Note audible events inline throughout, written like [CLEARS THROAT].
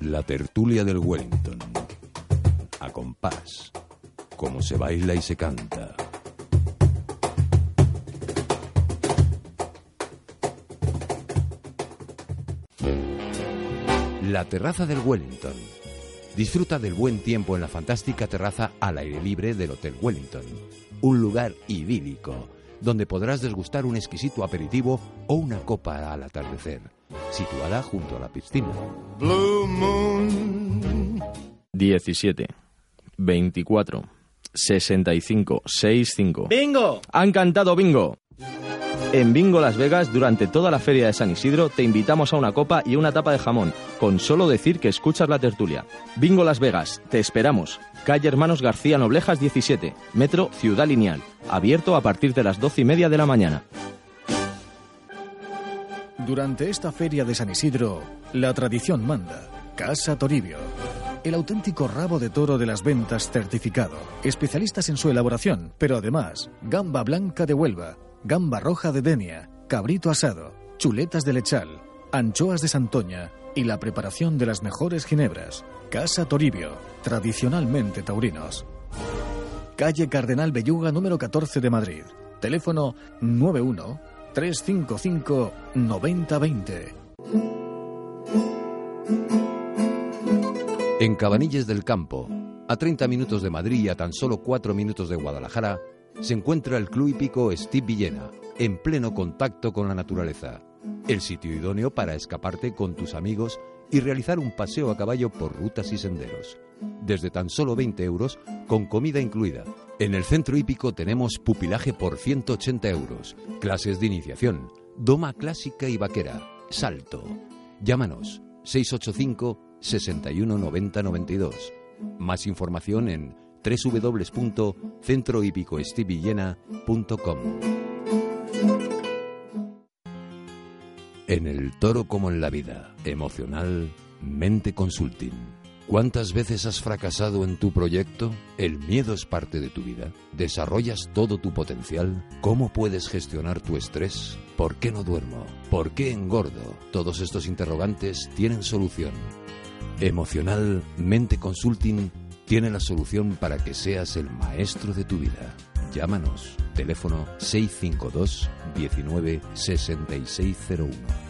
La tertulia del Wellington. A compás. Como se baila y se canta. La terraza del Wellington. Disfruta del buen tiempo en la fantástica terraza al aire libre del Hotel Wellington. Un lugar idílico donde podrás desgustar un exquisito aperitivo o una copa al atardecer, situada junto a la piscina. 17, 24, 65, 65. ¡Bingo! Han cantado bingo. En Bingo Las Vegas, durante toda la feria de San Isidro, te invitamos a una copa y una tapa de jamón, con solo decir que escuchas la tertulia. Bingo Las Vegas, te esperamos. Calle Hermanos García Noblejas 17, Metro Ciudad Lineal, abierto a partir de las 12 y media de la mañana. Durante esta feria de San Isidro, la tradición manda. Casa Toribio. El auténtico rabo de toro de las ventas certificado. Especialistas en su elaboración, pero además, gamba blanca de Huelva, gamba roja de Denia, cabrito asado, chuletas de lechal, anchoas de Santoña y la preparación de las mejores ginebras. Casa Toribio, tradicionalmente taurinos. Calle Cardenal Belluga número 14 de Madrid. Teléfono 91 355 9020. En Cabanilles del Campo, a 30 minutos de Madrid y a tan solo 4 minutos de Guadalajara, se encuentra el Club Hípico Steve Villena, en pleno contacto con la naturaleza. El sitio idóneo para escaparte con tus amigos y realizar un paseo a caballo por rutas y senderos. Desde tan solo 20 euros, con comida incluida. En el centro hípico tenemos pupilaje por 180 euros, clases de iniciación, doma clásica y vaquera, salto. Llámanos 685 61 90 92. Más información en www.centrohípicoestivillena.com. En el toro como en la vida, emocional, mente consulting. ¿Cuántas veces has fracasado en tu proyecto? ¿El miedo es parte de tu vida? ¿Desarrollas todo tu potencial? ¿Cómo puedes gestionar tu estrés? ¿Por qué no duermo? ¿Por qué engordo? Todos estos interrogantes tienen solución. Emocional Mente Consulting tiene la solución para que seas el maestro de tu vida. Llámanos. Teléfono 652 19 6601.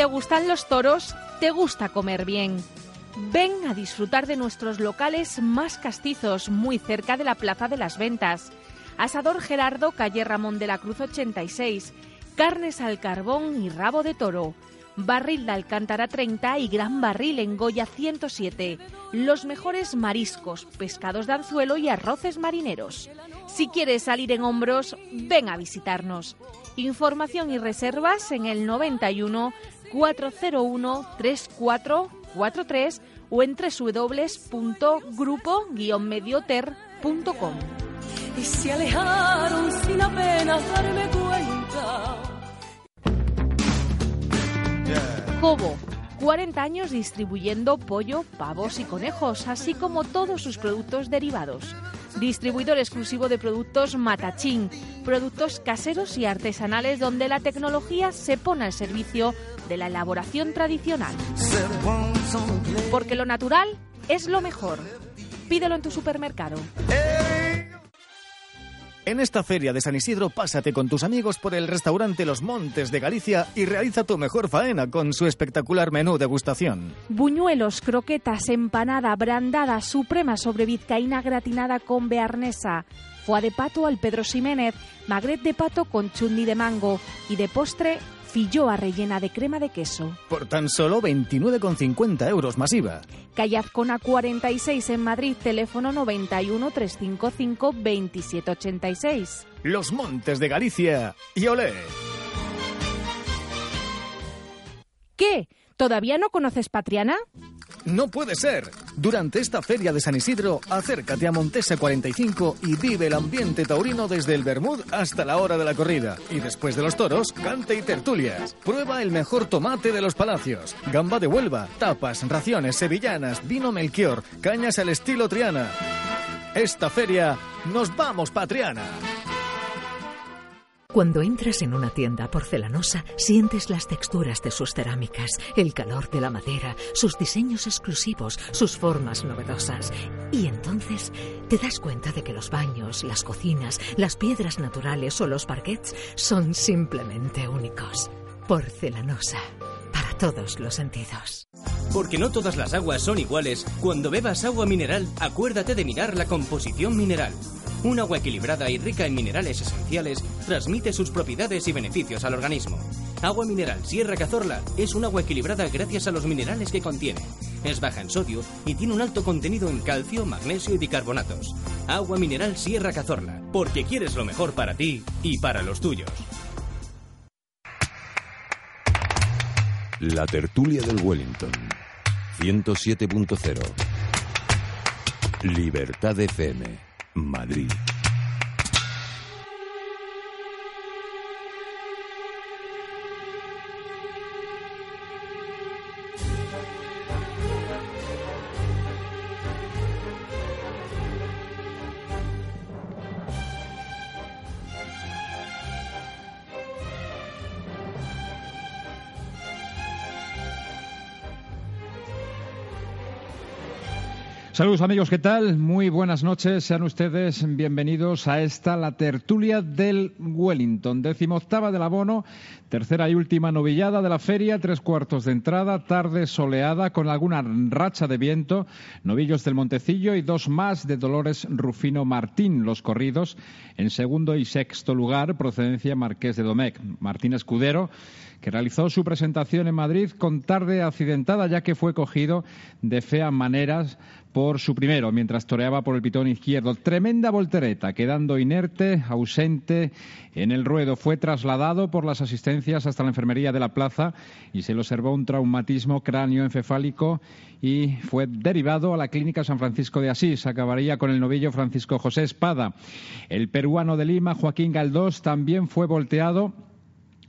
Te gustan los toros, te gusta comer bien. Ven a disfrutar de nuestros locales más castizos, muy cerca de la Plaza de las Ventas. Asador Gerardo, calle Ramón de la Cruz 86. Carnes al carbón y rabo de toro. Barril de Alcántara 30 y Gran Barril en Goya 107. Los mejores mariscos, pescados de anzuelo y arroces marineros. Si quieres salir en hombros, ven a visitarnos. Información y reservas en el 91 401 3443 o en www.grupo-medioter.com. y se alejaron sin apenas darme cuenta. Cobo, 40 años distribuyendo pollo, pavos y conejos, así como todos sus productos derivados. Distribuidor exclusivo de productos Matachín, productos caseros y artesanales donde la tecnología se pone al servicio de la elaboración tradicional. Porque lo natural es lo mejor. Pídelo en tu supermercado. En esta feria de San Isidro, pásate con tus amigos por el restaurante Los Montes de Galicia y realiza tu mejor faena con su espectacular menú degustación. Buñuelos, croquetas, empanada, brandada, suprema sobre vizcaína gratinada con bearnesa, foie de pato al Pedro Ximénez, magret de pato con chundi de mango y de postre Filloa rellena de crema de queso. Por tan solo 29,50 euros masiva. Calle Azcona 46 en Madrid, teléfono 91 355 2786. Los Montes de Galicia y olé. ¿Qué? ¿Todavía no conoces Patriana? No puede ser. Durante esta feria de San Isidro, acércate a Montesa 45 y vive el ambiente taurino desde el Bermud hasta la hora de la corrida. Y después de los toros, cante y tertulias. Prueba el mejor tomate de los palacios, gamba de Huelva, tapas, raciones sevillanas, vino Melchior, cañas al estilo Triana. Esta feria, nos vamos, Patriana. Cuando entras en una tienda porcelanosa, sientes las texturas de sus cerámicas, el calor de la madera, sus diseños exclusivos, sus formas novedosas. Y entonces te das cuenta de que los baños, las cocinas, las piedras naturales o los parquets son simplemente únicos. Porcelanosa. Para todos los sentidos. Porque no todas las aguas son iguales, cuando bebas agua mineral, acuérdate de mirar la composición mineral. Un agua equilibrada y rica en minerales esenciales transmite sus propiedades y beneficios al organismo. Agua mineral Sierra Cazorla es un agua equilibrada gracias a los minerales que contiene. Es baja en sodio y tiene un alto contenido en calcio, magnesio y bicarbonatos. Agua mineral Sierra Cazorla, porque quieres lo mejor para ti y para los tuyos. La tertulia del Wellington. 107.0. Libertad FM. Madrid. Saludos amigos, ¿qué tal? Muy buenas noches, sean ustedes bienvenidos a esta, la tertulia del Wellington, octava del abono, tercera y última novillada de la feria, tres cuartos de entrada, tarde soleada con alguna racha de viento, novillos del Montecillo y dos más de Dolores Rufino Martín, los corridos, en segundo y sexto lugar, procedencia Marqués de Domecq, Martín Escudero, que realizó su presentación en Madrid con tarde accidentada ya que fue cogido de feas maneras por su primero, mientras toreaba por el pitón izquierdo. Tremenda voltereta, quedando inerte, ausente en el ruedo. Fue trasladado por las asistencias hasta la enfermería de la plaza y se le observó un traumatismo cráneo-encefálico y fue derivado a la clínica San Francisco de Asís. Acabaría con el novillo Francisco José Espada. El peruano de Lima, Joaquín Galdós, también fue volteado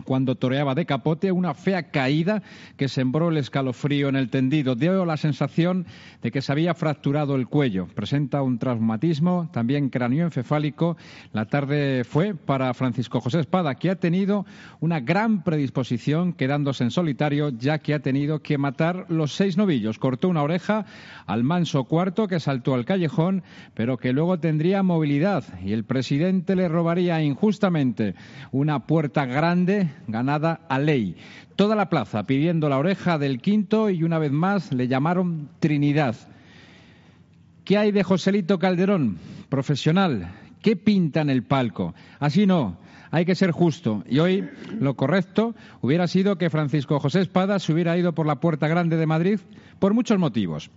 cuando toreaba de capote, una fea caída que sembró el escalofrío en el tendido. Dio la sensación de que se había fracturado el cuello. Presenta un traumatismo, también cráneoencefálico. La tarde fue para Francisco José Espada, que ha tenido una gran predisposición quedándose en solitario, ya que ha tenido que matar los seis novillos. Cortó una oreja al manso cuarto que saltó al callejón, pero que luego tendría movilidad y el presidente le robaría injustamente una puerta grande ganada a ley. Toda la plaza pidiendo la oreja del quinto y una vez más le llamaron Trinidad. ¿Qué hay de Joselito Calderón? Profesional. ¿Qué pinta en el palco? Así no. Hay que ser justo. Y hoy lo correcto hubiera sido que Francisco José Espada se hubiera ido por la Puerta Grande de Madrid por muchos motivos.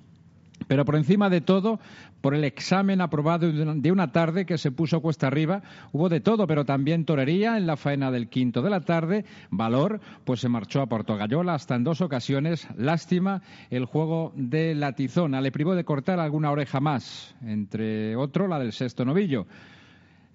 Pero por encima de todo, por el examen aprobado de una tarde que se puso cuesta arriba, hubo de todo, pero también torería en la faena del quinto de la tarde. Valor, pues se marchó a Portogallola hasta en dos ocasiones. Lástima el juego de la tizona. Le privó de cortar alguna oreja más, entre otro la del sexto novillo.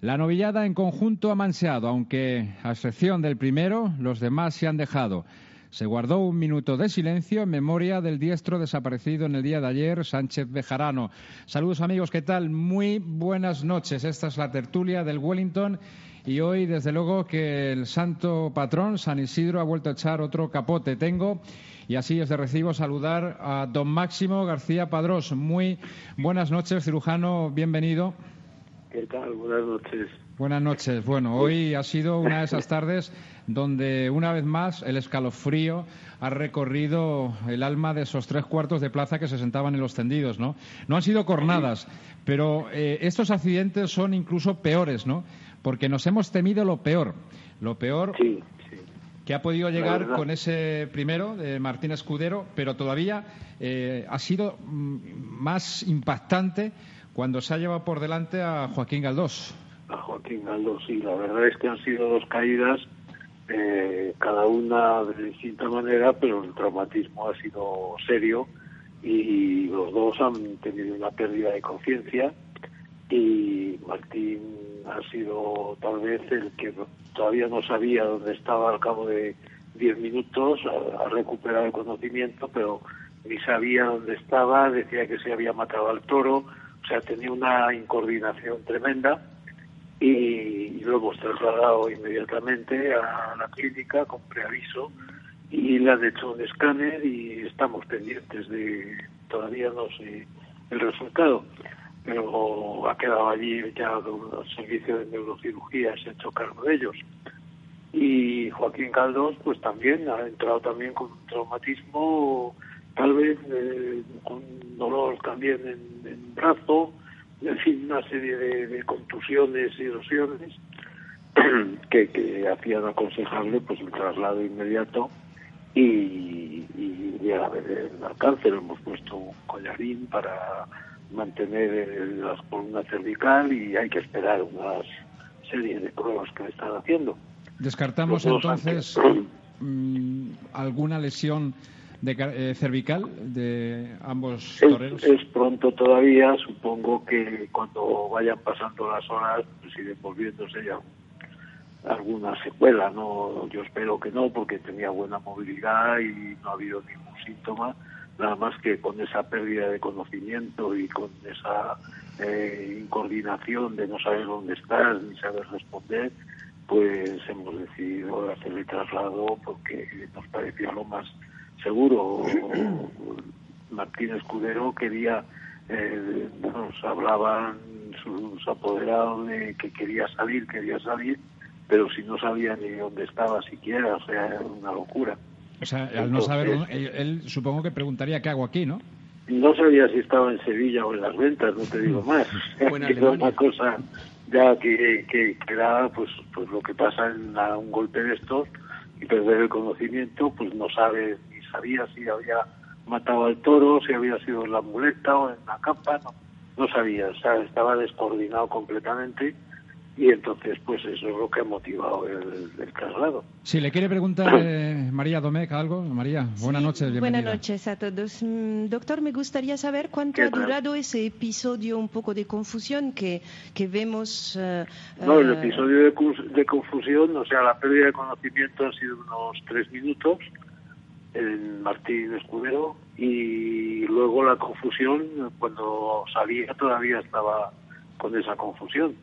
La novillada en conjunto ha manseado, aunque a excepción del primero, los demás se han dejado. Se guardó un minuto de silencio en memoria del diestro desaparecido en el día de ayer, Sánchez Bejarano. Saludos amigos, ¿qué tal? Muy buenas noches. Esta es la tertulia del Wellington y hoy, desde luego, que el santo patrón, San Isidro, ha vuelto a echar otro capote. Tengo, y así es de recibo, saludar a don Máximo García Padrós. Muy buenas noches, cirujano, bienvenido. ¿Qué tal? Buenas noches. Buenas noches. Bueno, hoy ha sido una de esas tardes donde una vez más el escalofrío ha recorrido el alma de esos tres cuartos de plaza que se sentaban en los tendidos, ¿no? No han sido cornadas, pero eh, estos accidentes son incluso peores, ¿no? Porque nos hemos temido lo peor. Lo peor que ha podido llegar con ese primero de Martín Escudero, pero todavía eh, ha sido mm, más impactante cuando se ha llevado por delante a Joaquín Galdós. A Joaquín Galdós, sí, la verdad es que han sido dos caídas, eh, cada una de distinta manera, pero el traumatismo ha sido serio y los dos han tenido una pérdida de conciencia y Martín ha sido tal vez el que todavía no sabía dónde estaba al cabo de diez minutos, ha, recuperado el conocimiento, pero ni sabía dónde estaba, decía que se había matado al toro, o sea, tenía una incoordinación tremenda y lo hemos trasladado inmediatamente a la clínica con preaviso y le han hecho un escáner y estamos pendientes de, todavía no sé el resultado, pero ha quedado allí ya el servicio de neurocirugía, se ha hecho cargo de ellos. Y Joaquín Caldos, pues también ha entrado también con un traumatismo, tal vez eh, con dolor también en, brazo, en fin, una serie de, contusiones y erosiones [CLEARS THROAT] que, que hacían aconsejarle pues el traslado inmediato y, y llega a ver el alcance. Hemos puesto un collarín para mantener las columnas cervical y hay que esperar una serie de pruebas que le están haciendo. Descartamos entonces mm, alguna lesión de, eh, cervical de ambos toreros. Es, pronto todavía, supongo que cuando vayan pasando las horas pues iré volviéndose ya alguna secuela, no, yo espero que no, porque tenía buena movilidad y no ha habido ningún síntoma, nada más que con esa pérdida de conocimiento y con esa eh, incoordinación de no saber dónde estás ni saber responder, pues hemos decidido hacer el traslado porque nos parecía lo más seguro. Martín Escudero quería, eh, nos hablaban sus apoderados de que quería salir, quería salir, pero si no sabía ni dónde estaba siquiera, o sea, era una locura. O sea, al no saber, él, supongo que preguntaría qué hago aquí, ¿no? No sabía si estaba en Sevilla o en las ventas, no te digo más. [LAUGHS] [LAUGHS] era una cosa ya que, que, era pues, pues lo que pasa en un golpe de estos y perder el conocimiento, pues no sabe ni sabía si había matado al toro, si había sido en la muleta o en la campa, no, no sabía, o sea, estaba descoordinado completamente y entonces pues eso es lo que ha motivado el, el traslado. Si le quiere preguntar [CLEARS THROAT] eh, María Domecq algo, María, buenas noches, bienvenida. Buenas noches a todos. Mm, doctor, me gustaría saber cuánto ha durado ese episodio un poco de confusión que, que vemos. Eh, no, el eh, episodio de, de, confusión, o sea, la pérdida de conocimiento ha sido unos tres minutos en Martín Escudero y luego la confusión, cuando salía todavía estaba con esa confusión.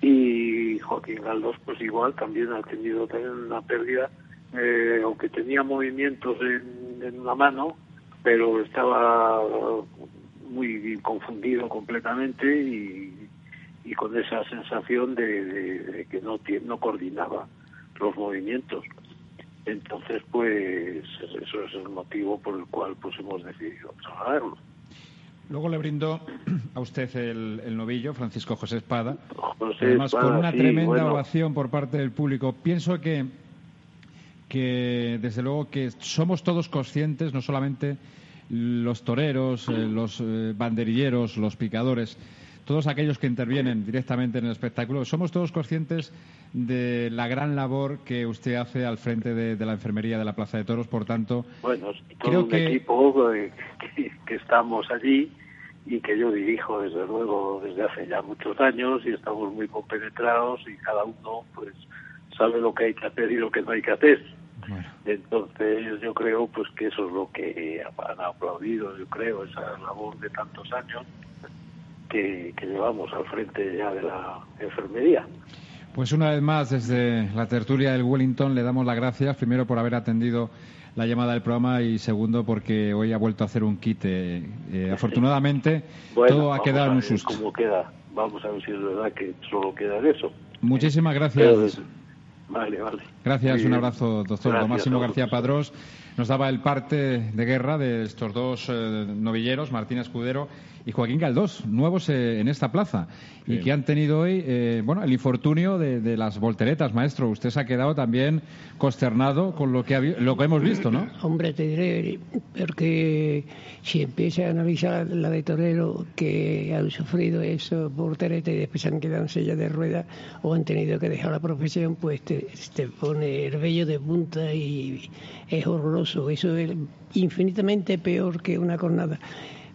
Y Joaquín Galdós pues igual también ha tenido una pérdida eh, aunque tenía movimientos en, en, una mano pero estaba muy confundido completamente y, con esa sensación de, que no no coordinaba los movimientos entonces pues eso es el motivo por el cual pues hemos decidido trabajarlo. Luego le brindó a usted el, novillo, Francisco José Espada, además con una tremenda ovación por parte del público. Pienso que, que, desde luego, que somos todos conscientes, no solamente los toreros, eh, los eh, banderilleros, los picadores, todos aquellos que intervienen directamente en el espectáculo, somos todos conscientes de la gran labor que usted hace al frente de, la enfermería de la Plaza de Toros. Por tanto, bueno, creo un que... equipo que, que, estamos allí y que yo dirijo desde luego desde hace ya muchos años y estamos muy compenetrados y cada uno pues sabe lo que hay que hacer y lo que no hay que hacer. Entonces yo creo pues que eso es lo que han aplaudido, yo creo, esa labor de tantos años que, llevamos al frente ya de la enfermería. Pues una vez más, desde la tertulia del Wellington, le damos las gracias, primero por haber atendido la llamada del programa y segundo porque hoy ha vuelto a hacer un kit. Eh, eh, afortunadamente, [LAUGHS] todo ha quedado en un susto. ¿Cómo queda? Vamos a ver si es verdad que solo queda de eso. Muchísimas gracias. Vale, vale. Gracias, un abrazo, doctor. Gracias García Padrós nos daba el parte de guerra de estos dos eh, novilleros, Martín Escudero y Joaquín Galdós, nuevos eh, en esta plaza, y que han tenido hoy, eh, bueno, el infortunio de, de, las volteretas, maestro. Usted se ha quedado también consternado con lo que, ha, lo que hemos visto, ¿no? Hombre, te diré, porque si empieza a analizar la de Torero que han sufrido eso volteretas y después se han quedado en silla de ruedas o han tenido que dejar la profesión, pues te, te pone el vello de punta y es horroroso. Eso es infinitamente peor que una cornada.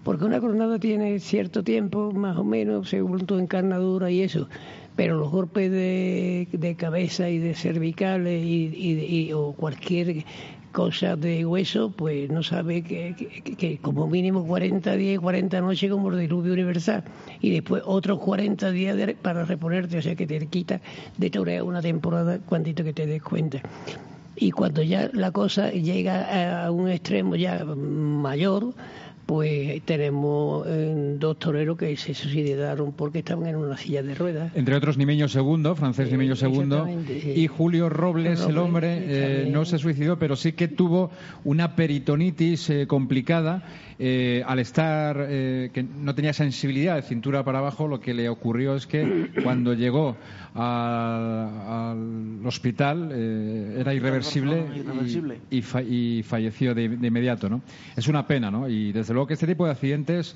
Porque una cornada tiene cierto tiempo, más o menos, según tu encarnadura y eso. Pero los golpes de, cabeza y de cervicales y, o cualquier cosa de hueso, pues no sabe que, que, como mínimo 40 días, 40 noches como el diluvio universal. Y después otros 40 días para reponerte, o sea que te quita de torear una temporada cuantito que te des cuenta y cuando ya la cosa llega a un extremo ya mayor, pues tenemos eh, dos toreros que se suicidaron porque estaban en una silla de ruedas. Entre otros, Nimeño II, Francés eh, Nimeño II, sí. y Julio Robles, Robles el hombre, eh, no se suicidó, pero sí que tuvo una peritonitis eh, complicada eh, al estar, eh, que no tenía sensibilidad de cintura para abajo, lo que le ocurrió es que cuando llegó a, al hospital eh, era irreversible, irreversible. Y, y, fa y, falleció de, de, inmediato, ¿no? Es una pena, ¿no? Y desde luego que este tipo de accidentes...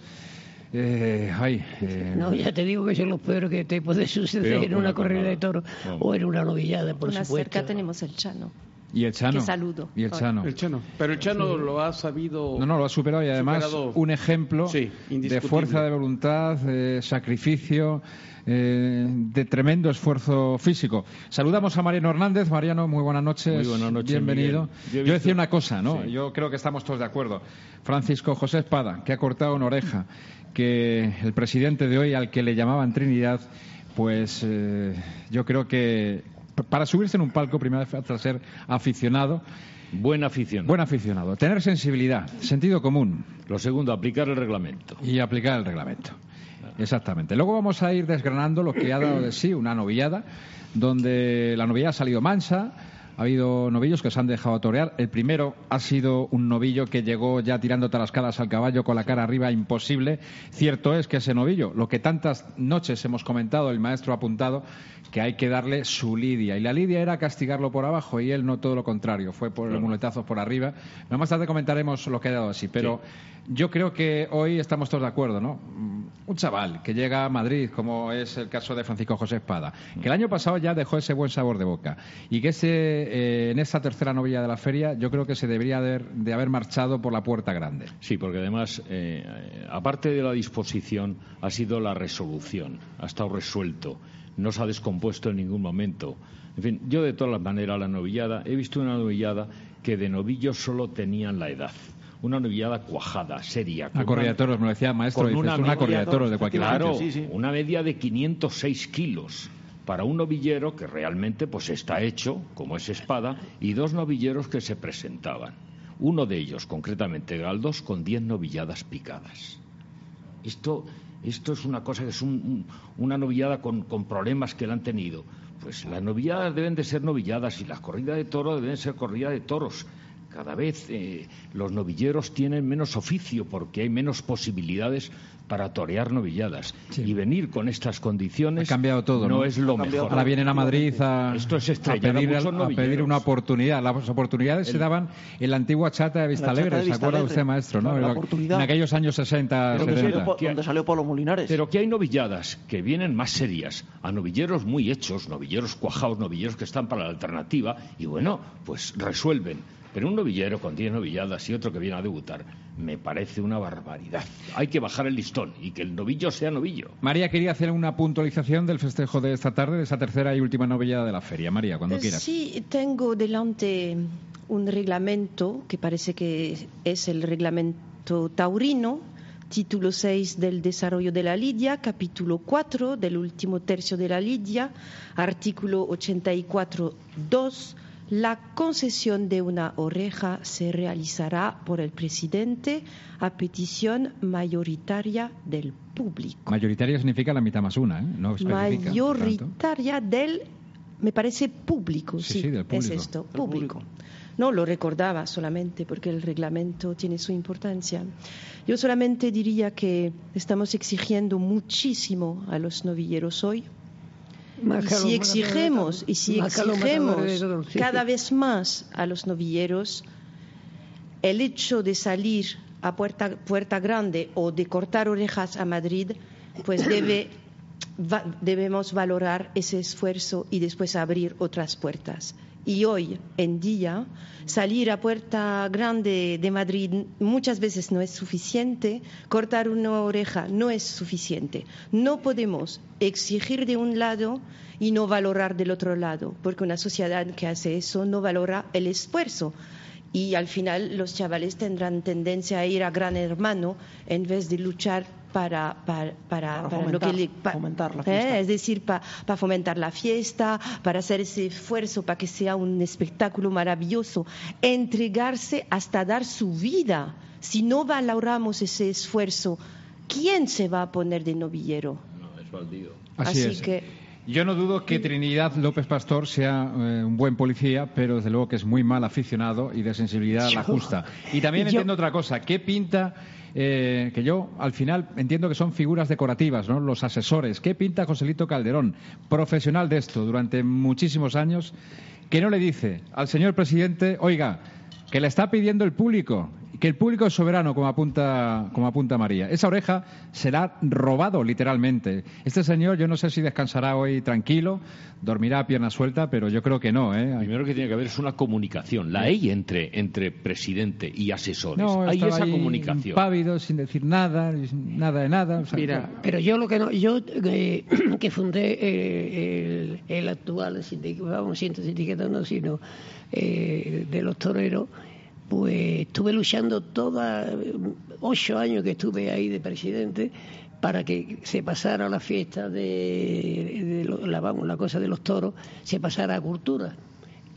Eh, ay, eh, no, ya te digo que son los peores que te puede suceder en una corrida de toro no. o en una novillada, por una supuesto. cerca tenemos el Chano. Y el Chano. Que saludo. Y el Chano. El Chano. Pero el Chano sí. lo ha sabido. No, no, lo ha superado y además superado. un ejemplo sí, de fuerza de voluntad, de sacrificio. Eh, de tremendo esfuerzo físico. Saludamos a Mariano Hernández. Mariano, muy buenas noches. Muy buenas noches. Bienvenido. Yo, visto... Yo, decía una cosa, ¿no? Sí. Yo creo que estamos todos de acuerdo. Francisco José Espada, que ha cortado una oreja, que el presidente de hoy, al que le llamaban Trinidad, pues eh, yo creo que para subirse en un palco, primero hace ser aficionado. Buen aficionado. Buen aficionado. Tener sensibilidad, sentido común. Lo segundo, aplicar el reglamento. Y aplicar el reglamento. Exactamente. Luego vamos a ir desgranando lo que ha dado de sí una novillada, donde la novillada ha salido mansa, ha habido novillos que se han dejado torear. El primero ha sido un novillo que llegó ya tirando tarascadas al caballo con la cara arriba, imposible. Cierto es que ese novillo, lo que tantas noches hemos comentado, el maestro ha apuntado, que hay que darle su lidia. Y la lidia era castigarlo por abajo y él no todo lo contrario, fue por los muletazos por arriba. Más tarde comentaremos lo que ha dado así, pero sí. yo creo que hoy estamos todos de acuerdo, ¿no? Un chaval que llega a Madrid, como es el caso de Francisco José Espada, que el año pasado ya dejó ese buen sabor de boca y que ese, eh, en esa tercera novilla de la feria yo creo que se debería de haber, de haber marchado por la puerta grande. Sí, porque además, eh, aparte de la disposición, ha sido la resolución, ha estado resuelto no se ha descompuesto en ningún momento. En fin, yo de todas las maneras la novillada, he visto una novillada que de novillos solo tenían la edad. Una novillada cuajada, seria. Una corrida de toros, me lo decía maestro, con una, una corrida de toros de cualquier Claro, sí, sí. una media de 506 kilos para un novillero que realmente pues está hecho, como es espada, y dos novilleros que se presentaban. Uno de ellos, concretamente Galdos, con 10 novilladas picadas. Esto esto es una cosa que es un, un, una novillada con, con, problemas que la han tenido. Pues las novilladas deben de ser novilladas y las corridas de toros deben ser corridas de toros. Cada vez eh, los novilleros tienen menos oficio porque hay menos posibilidades para torear novilladas. Sí. Y venir con estas condiciones ha cambiado todo, no, ¿no? es lo mejor. Ahora vienen a Madrid a, Esto es a, pedir, a pedir, una oportunidad. Las oportunidades El, se daban en la antigua chata de Vista Alegre, ¿se acuerda usted, maestro? Claro, ¿no? la oportunidad. En aquellos años 60, Pero 70. Salió, donde salió Pablo Molinares. Pero que hay novilladas que vienen más serias, a novilleros muy hechos, novilleros cuajados, novilleros que están para la alternativa, y bueno, pues resuelven. Pero un novillero con 10 novilladas y otro que viene a debutar, me parece una barbaridad. Hay que bajar el listón y que el novillo sea novillo. María quería hacer una puntualización del festejo de esta tarde, de esa tercera y última novillada de la feria. María, cuando quieras. Sí, tengo delante un reglamento que parece que es el reglamento taurino, título 6 del desarrollo de la lidia, capítulo 4 del último tercio de la lidia, artículo 84.2 la concesión de una oreja se realizará por el presidente a petición mayoritaria del público. Mayoritaria significa la mitad más una, ¿eh? No Mayoritaria del me parece público, Sí, sí, sí, del es público. esto, Del público. No lo recordaba solamente porque el reglamento tiene su importancia. Yo solamente diría que estamos exigiendo muchísimo a los novilleros hoy. Si de y si sí, cada vez más a los novilleros, el hecho de salir a puerta, puerta grande o de cortar orejas a Madrid, pues [COUGHS] debe, va- debemos valorar ese esfuerzo y después abrir otras puertas. Y hoy en día, salir a puerta grande de Madrid muchas veces no es suficiente, cortar una oreja no es suficiente. No podemos exigir de un lado y no valorar del otro lado, porque una sociedad que hace eso no valora el esfuerzo y al final los chavales tendrán tendencia a ir a Gran Hermano en vez de luchar para, para, para, Para para lo que fomentar- le- pa- fomentar la ¿eh? fiesta. es decir, para fomentar la fiesta, para hacer ese esfuerzo para que sea un espectáculo maravilloso, entregarse hasta dar su vida. Si no valoramos ese esfuerzo, ¿quién se va a poner de novillero? es baldío. Así, Así es. que- Yo no dudo que Trinidad López Pastor sea eh, un buen policía, pero desde luego que es muy mal aficionado y de sensibilidad a la justa. Y también [LAUGHS] entiendo otra cosa. ¿Qué pinta, eh, que yo al final entiendo que son figuras decorativas, ¿no? Los asesores. ¿Qué pinta Joselito Calderón, profesional de esto durante muchísimos años, que no le dice al señor presidente, oiga, que le está pidiendo el público, que el público es soberano, como apunta, como apunta María. Esa oreja será robado, literalmente. Este señor, yo no sé si descansará hoy tranquilo, dormirá a pierna suelta, pero yo creo que no, ¿eh? Primero que tiene que haber es una comunicación, la hay entre, entre presidente y asesores. No, hay esa ahí comunicación. impávido, sin decir nada, nada de nada. o sea, Mira, pero yo lo que no, yo eh, [CLEARS THROAT] que fundé eh, el, el actual sindicato, vamos, siento sindicato no, sino eh, de los toreros, pues estuve luchando toda ocho años que estuve ahí de presidente para que se pasara la fiesta de, de la, vamos, la cosa de los toros, se pasara a cultura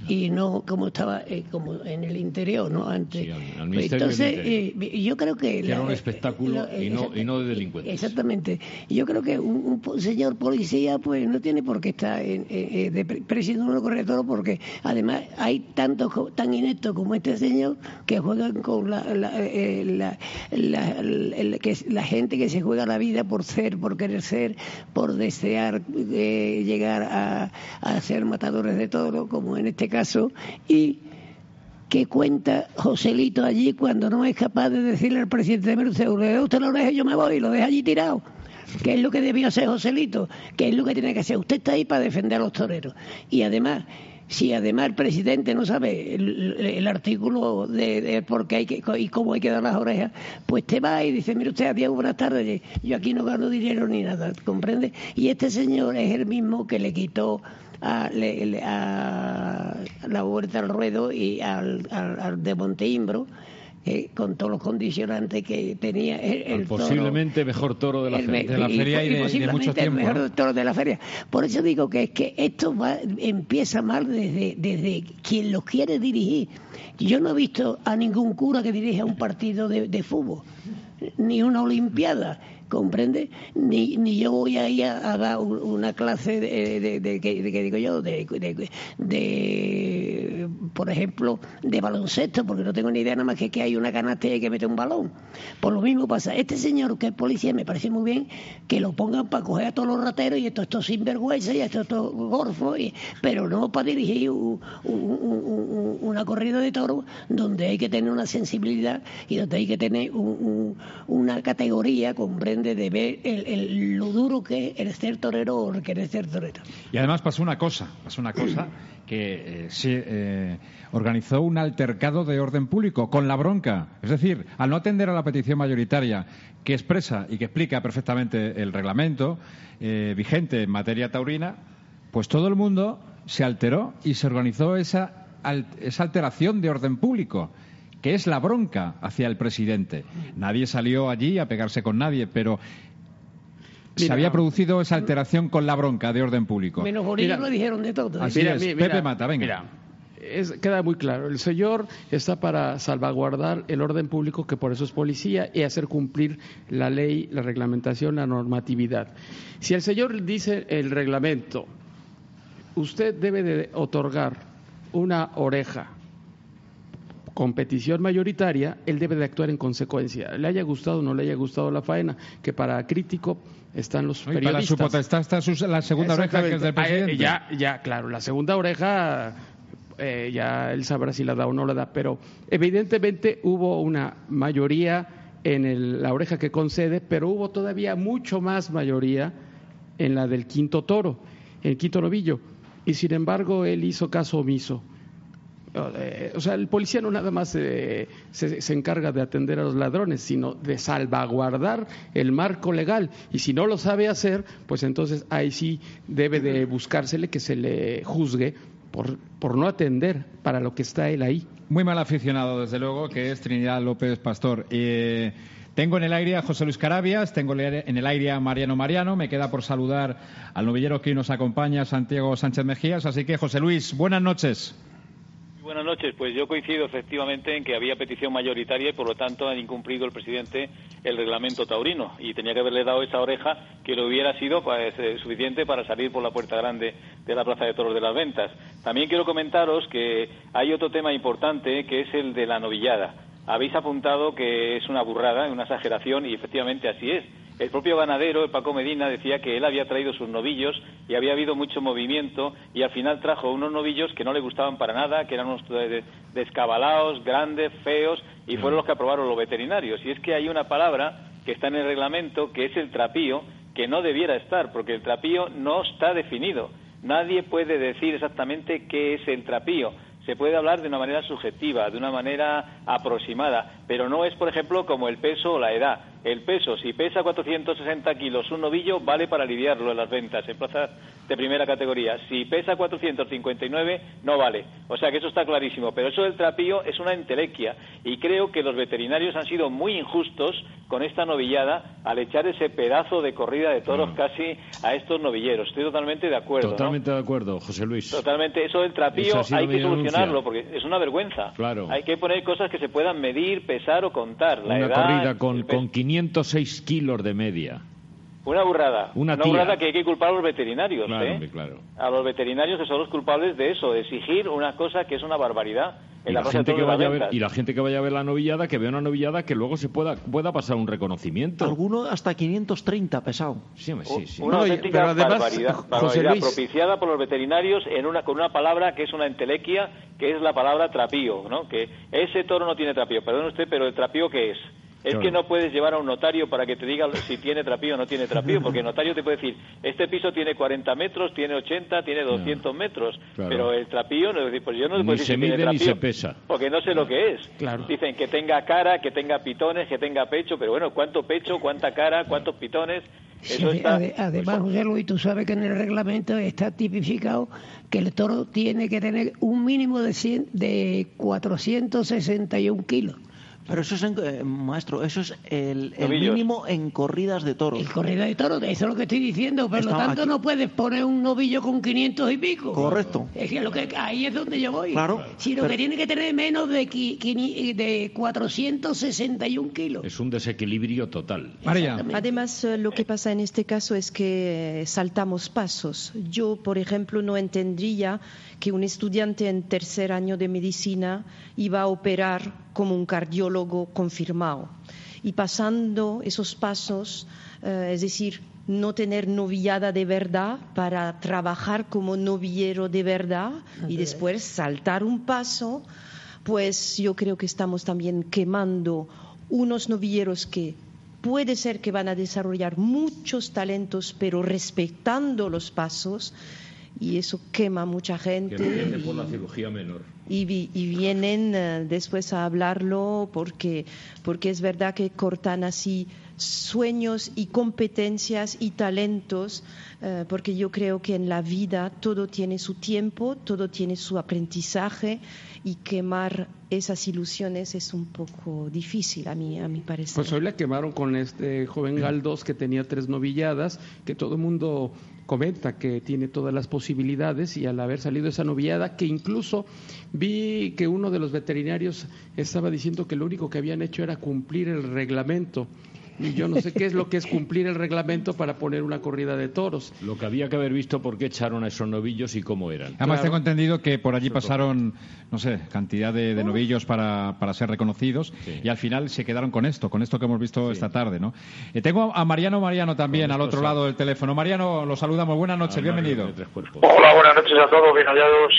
y no como estaba eh, como en el interior, ¿no? Antes. Sí, al- al Pues entonces, eh, yo creo que... Que era un espectáculo lo- y no, exacto. y no de delincuentes. Exactamente. Yo creo que un, señor policía pues no tiene por qué estar en, de pre- presidiendo un corredor porque además hay tantos tan ineptos como este señor que juegan con la, la, eh, la, la- que la gente que se juega la vida por ser, por querer ser, por desear eh, llegar a, a ser matadores de toro, como en este caso, y que cuenta Joselito allí cuando no es capaz de decirle al presidente de Merced, le dé usted la oreja yo me voy y lo deja allí tirado. ¿Qué es lo que debió hacer Joselito? ¿Qué es lo que tiene que hacer? Usted está ahí para defender a los toreros. Y además, si además el presidente no sabe el, el artículo de, de por qué hay que, y cómo hay que dar las orejas, pues te va y dice, mire usted, adiós, buenas tardes, yo aquí no gano dinero ni nada, ¿comprende? Y este señor es el mismo que le quitó a, le- a la vuelta al ruedo y al, al, al de Monteimbro, eh, con todos los condicionantes que tenía el, el Al toro. posiblemente mejor toro de la El feria. me- De la feria y de- y de posiblemente mucho tiempo, el mejor ¿no? toro de la feria. Por eso digo que es que esto va- empieza mal desde, desde quien los quiere dirigir. Yo no he visto a ningún cura que dirija un partido de, de fútbol, ni una olimpiada. ¿Comprende? Ni, ni yo voy a ir a, a dar un- una clase de, de, de- que, digo yo, de, de, por ejemplo, de baloncesto, porque no tengo ni idea nada más que que hay una canasta y hay que meter un balón. Por lo mismo pasa. Este señor que es policía me parece muy bien que lo pongan para coger a todos los rateros y esto estos sinvergüenza y esto estos gorfos, y- pero no para dirigir un- un- un- un- una corrida de toros donde hay que tener una sensibilidad y donde hay que tener un- un- una categoría, comprende, de ver el, el- lo duro que es ser torero o querer ser torero. Y además pasó una cosa, pasó una cosa que eh, se eh, organizó un altercado de orden público con la bronca. Es decir, al no atender a la petición mayoritaria que expresa y que explica perfectamente el reglamento eh, vigente en materia taurina, pues todo el mundo se alteró y se organizó esa, esa alteración de orden público que es la bronca hacia el presidente. Nadie salió allí a pegarse con nadie, pero se Mira, había producido esa alteración con la bronca de orden público. Menos Borillo Mira. lo dijeron de todo. Así Mira, es. mi- Pepe Mata, venga. Mira, es- queda muy claro. El señor está para salvaguardar el orden público, que por eso es policía, y hacer cumplir la ley, la reglamentación, la normatividad. Si el señor dice el reglamento, usted debe de otorgar una oreja competición mayoritaria, él debe de actuar en consecuencia. Le haya gustado o no le haya gustado la faena, que para crítico están los periodistas. Para su potestad está la segunda oreja que es del presidente. Ya, ya, claro, la segunda oreja eh, ya él sabrá si la da o no la da, pero evidentemente hubo una mayoría en la oreja que concede, pero hubo todavía mucho más mayoría en la del quinto toro, el quinto novillo, y sin embargo él hizo caso omiso. Eh, o sea, el policía no nada más se, se, encarga de atender a los ladrones, sino de salvaguardar el marco legal. Y si no lo sabe hacer, pues entonces ahí sí debe de buscársele que se le juzgue por, por no atender para lo que está él ahí. Muy mal aficionado, desde luego, que es Trinidad López Pastor. Eh, tengo en el aire a José Luis Carabias, tengo en el aire a Mariano Mariano, me queda por saludar al novillero que nos acompaña, Santiago Sánchez Mejías. Así que, José Luis, buenas noches. Buenas noches. Pues yo coincido efectivamente en que había petición mayoritaria y por lo tanto ha incumplido el presidente el reglamento taurino y tenía que haberle dado esa oreja que le hubiera sido pues, eh, suficiente para salir por la puerta grande de la Plaza de Toros de las Ventas. También quiero comentaros que hay otro tema importante que es el de la novillada. Habéis apuntado que es una burrada, una exageración y efectivamente así es el propio ganadero, el Paco Medina, decía que él había traído sus novillos y había habido mucho movimiento y al final trajo unos novillos que no le gustaban para nada, que eran unos descabalados, grandes, feos y fueron los que aprobaron los veterinarios. Y es que hay una palabra que está en el reglamento que es el trapío, que no debiera estar, porque el trapío no está definido. Nadie puede decir exactamente qué es el trapío se puede hablar de una manera subjetiva, de una manera aproximada, pero no es, por ejemplo, como el peso o la edad. El peso, si pesa 460 kilos un novillo, vale para aliviarlo en las ventas, en plazas de primera categoría. Si pesa 459, no vale. O sea que eso está clarísimo. Pero eso del trapío es una entelequia. Y creo que los veterinarios han sido muy injustos con esta novillada al echar ese pedazo de corrida de toros mm. casi a estos novilleros. Estoy totalmente de acuerdo. Totalmente de acuerdo, José Luis. Totalmente. Eso del trapío hay que solucionarlo porque es una vergüenza. Claro. Hay que poner cosas que se puedan medir, pesar o contar. La una corrida con, con 506 kilos de media. Una burrada. Una, burrada que hay que culpar a los veterinarios. ¿eh? A los veterinarios que son los culpables de eso, de exigir una cosa que es una barbaridad. y, la gente que vaya a ver, y la gente que vaya a ver la novillada, que vea una novillada que luego se pueda, pueda pasar un reconocimiento. Alguno hasta 530 pesado. Sí, sí, sí. Una auténtica barbaridad, propiciada por los veterinarios en una, con una palabra que es una entelequia, que es la palabra trapío, ¿no? Que ese toro no tiene trapío, perdón usted, pero el trapío ¿qué es? Es que no puedes llevar a un notario para que te diga si tiene trapío o no tiene trapío, porque el notario te puede decir, este piso tiene 40 metros, tiene 80, tiene 200 metros, pero el trapío, no, pues yo no puedo decir si tiene trapío, se pesa. porque no sé lo que es. Dicen que tenga cara, que tenga pitones, que tenga pecho, pero bueno, ¿cuánto pecho, cuánta cara, cuántos pitones? Eso está, además, José Luis, tú sabes que en el reglamento está tipificado que el toro tiene que tener un mínimo de, 100, de 461 kilos. Pero eso es, eh, maestro, eso es el, mínimo en corridas de toros. En corrida de toros, eso es lo que estoy diciendo. Por lo tanto, no puedes poner un novillo con 500 y pico. Correcto. Es que, lo que ahí es donde yo voy. Claro. Sino que tiene que tener menos de, de 461 kilos. Es un desequilibrio total. Además, eh, lo que pasa en este caso es que saltamos pasos. Yo, por ejemplo, no entendería que un estudiante en tercer año de medicina iba a operar como un cardiólogo confirmado. Y pasando esos pasos, eh, es decir, no tener novillada de verdad para trabajar como novillero de verdad y después saltar un paso, pues yo creo que estamos también quemando unos novilleros que puede ser que van a desarrollar muchos talentos, pero respetando los pasos y eso quema mucha gente. y, por la cirugía menor. Y, vienen eh, después a hablarlo porque, porque es verdad que cortan así sueños y competencias y talentos, eh, porque yo creo que en la vida todo tiene su tiempo, todo tiene su aprendizaje y quemar esas ilusiones es un poco difícil a mí, a mi parecer. Pues hoy la quemaron con este joven Galdós que tenía tres novilladas, que todo el mundo comenta que tiene todas las posibilidades y al haber salido esa novillada, que incluso vi que uno de los veterinarios estaba diciendo que lo único que habían hecho era cumplir el reglamento yo no sé qué es lo que es cumplir el reglamento para poner una corrida de toros. Lo que había que haber visto por qué echaron a esos novillos y cómo eran. Además, tengo entendido que por allí pasaron, no sé, cantidad de, novillos para, para, ser reconocidos y al final se quedaron con esto, con esto que hemos visto esta tarde, ¿no? Eh, tengo a Mariano Mariano también al otro lado del teléfono. Mariano, lo saludamos. Buenas noches, bienvenido. Hola, buenas noches a todos, bien hallados.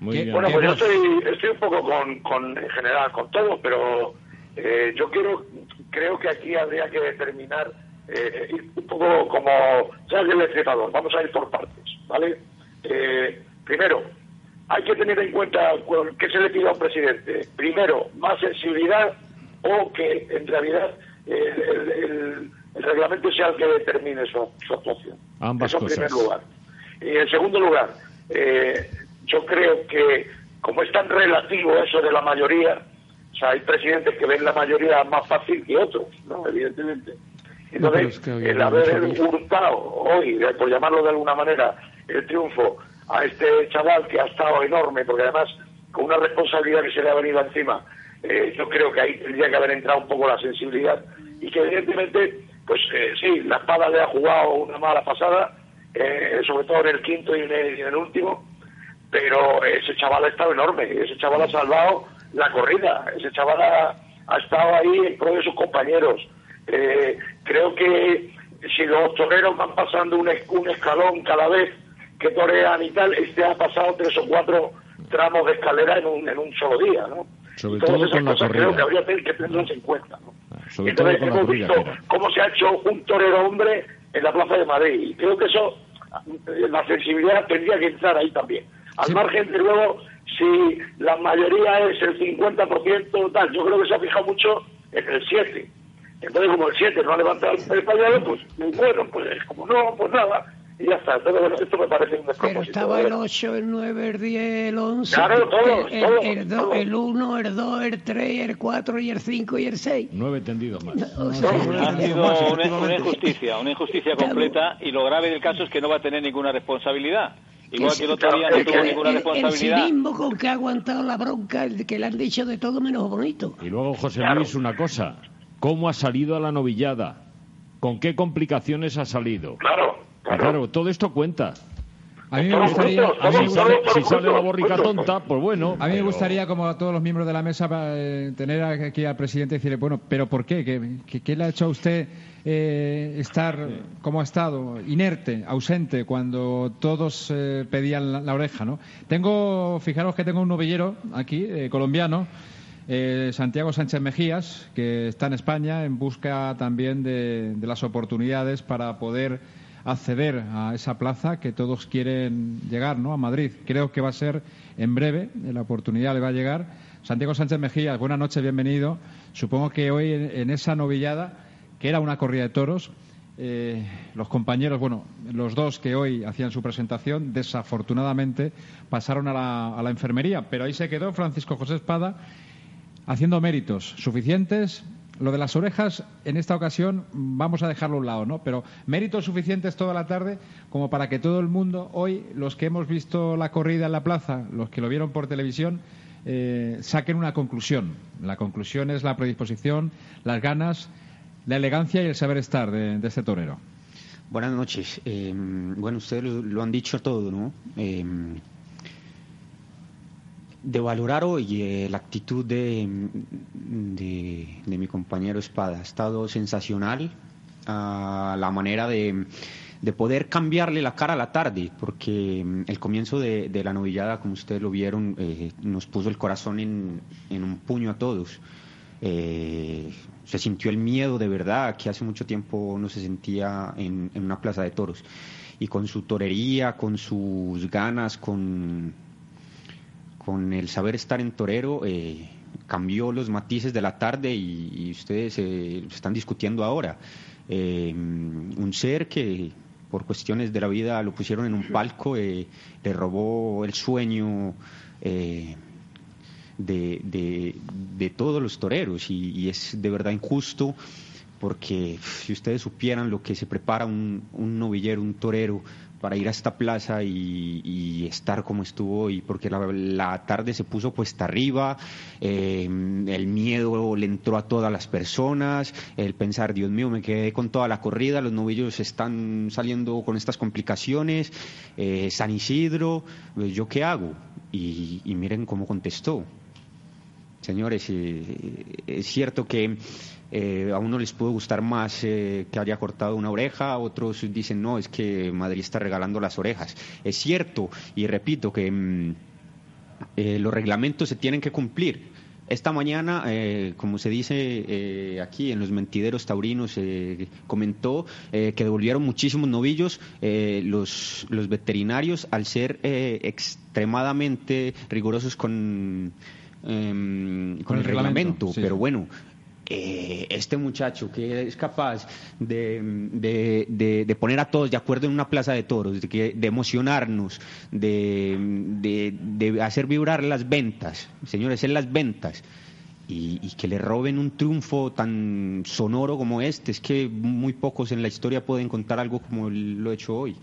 Bueno, pues yo estoy, estoy un poco con, con, en general, con todo, pero eh, yo quiero, creo que aquí habría que determinar eh, un poco como, ya el legislador, vamos a ir por partes, ¿vale? Eh, primero, hay que tener en cuenta qué se le pide a un presidente. Primero, más sensibilidad o que en realidad el, reglamento sea el que determine su, actuación. Ambas Eso en primer lugar. Y en segundo lugar, yo creo que como es tan relativo eso de la mayoría, o sea, hay presidentes que ven la mayoría más fácil que otros, ¿no? Evidentemente. Entonces, el haber hurtado hoy, por llamarlo de alguna manera, el triunfo a este chaval que ha estado enorme, porque además con una responsabilidad que se le ha venido encima, eh, yo creo que ahí tendría que haber entrado un poco la sensibilidad y que evidentemente, pues eh, sí, la espada le ha jugado una mala pasada, eh, sobre todo en el quinto y en el, último, pero ese chaval ha estado enorme, ese chaval ha salvado la corrida. Ese chaval ha, estado ahí en pro de sus compañeros. Eh, creo que si los toreros van pasando un, escalón cada vez que torean y tal, este ha pasado tres o cuatro tramos de escalera en un, en un solo día, ¿no? Sobre todo con la corrida. Creo que habría que tenerlas en cuenta, ¿no? Ah, Entonces hemos visto cómo se ha hecho un torero hombre en la Plaza de Madrid y creo que eso, la sensibilidad tendría que entrar ahí también. Al margen de luego si la mayoría es el 50% tal, yo creo que se ha fijado mucho en el 7. Entonces, como el 7 no ha levantado el pañuelo, pues bueno, pues como no, pues nada, y ya está. Entonces, bueno, esto me parece un despropósito. Pero estaba el 8, el 9, el 10, el 11. Claro, todo, el, todo, el, todo. el 1, el 2, el 3, el 4 y el 5 y el 6. Nueve tendidos más. ha sido una, una, injusticia, una injusticia completa y lo grave del caso es que no va a tener ninguna responsabilidad. Igual que el otro día no tuvo ninguna responsabilidad. El mismo con que ha aguantado la bronca, el que le han dicho de todo menos bonito. Y luego, José Luis, una cosa. ¿Cómo ha salido a la novillada? ¿Con qué complicaciones ha salido? Claro. Claro, todo esto cuenta. A mí me gustaría, si, sale, la borrica tonta, pues bueno. A mí me gustaría, como a todos los miembros de la mesa, eh, tener aquí al presidente y decirle, bueno, pero ¿por qué? ¿Qué, qué, le ha hecho a usted eh, estar como ha estado, inerte, ausente, cuando todos eh, pedían la, oreja, ¿no? Tengo, fijaros que tengo un novillero aquí, colombiano, Santiago Sánchez Mejías, que está en España en busca también de las oportunidades para poder acceder a esa plaza que todos quieren llegar, ¿no? A Madrid. Creo que va a ser en breve, la oportunidad le va a llegar. Santiago Sánchez Mejías, buenas noches, bienvenido. Supongo que hoy en, esa novillada, que era una corrida de toros, eh, los compañeros, bueno, los dos que hoy hacían su presentación, desafortunadamente pasaron a la, a la enfermería, pero ahí se quedó Francisco José Espada haciendo méritos suficientes lo de las orejas, en esta ocasión, vamos a dejarlo a un lado, ¿no? Pero méritos suficientes toda la tarde como para que todo el mundo, hoy, los que hemos visto la corrida en la plaza, los que lo vieron por televisión, eh, saquen una conclusión. La conclusión es la predisposición, las ganas, la elegancia y el saber estar de, este torero. Buenas noches. Eh, bueno, ustedes lo, han dicho todo, ¿no? Eh, de valorar hoy eh, la actitud de, de, mi compañero Espada. Ha estado sensacional ah, la manera de, de, poder cambiarle la cara a la tarde, porque mm, el comienzo de, la novillada, como ustedes lo vieron, eh, nos puso el corazón en, en un puño a todos. Eh, se sintió el miedo de verdad que hace mucho tiempo no se sentía en, en una plaza de toros. Y con su torería, con sus ganas, con con el saber estar en torero eh, cambió los matices de la tarde y, ustedes eh, están discutiendo ahora. Eh, un ser que por cuestiones de la vida lo pusieron en un [CLEARS THROAT] palco, le robó el sueño de, de, todos los toreros y, es de verdad injusto porque si ustedes supieran lo que se prepara un, un novillero, un torero para ir a esta plaza y, estar como estuvo hoy, porque la, tarde se puso cuesta arriba, eh, el miedo le entró a todas las personas, el pensar, Dios mío, me quedé con toda la corrida, los novillos están saliendo con estas complicaciones, eh, San Isidro, pues, ¿yo qué hago? Y, miren cómo contestó. Señores, eh, es cierto que eh, a uno les puede gustar más eh, que haya cortado una oreja, otros dicen no, es que Madrid está regalando las orejas. Es cierto, y repito que mm, eh, los reglamentos se tienen que cumplir. Esta mañana, como se dice aquí en los mentideros taurinos, comentó que devolvieron muchísimos novillos los, los veterinarios al ser extremadamente rigurosos con, em, con, el, reglamento. Pero bueno, eh, este muchacho que es capaz de, de, poner a todos de acuerdo en una plaza de toros, de, que, de emocionarnos, de, hacer vibrar las ventas, señores, en las ventas, y, y, que le roben un triunfo tan sonoro como este, es que muy pocos en la historia pueden contar algo como lo he hecho hoy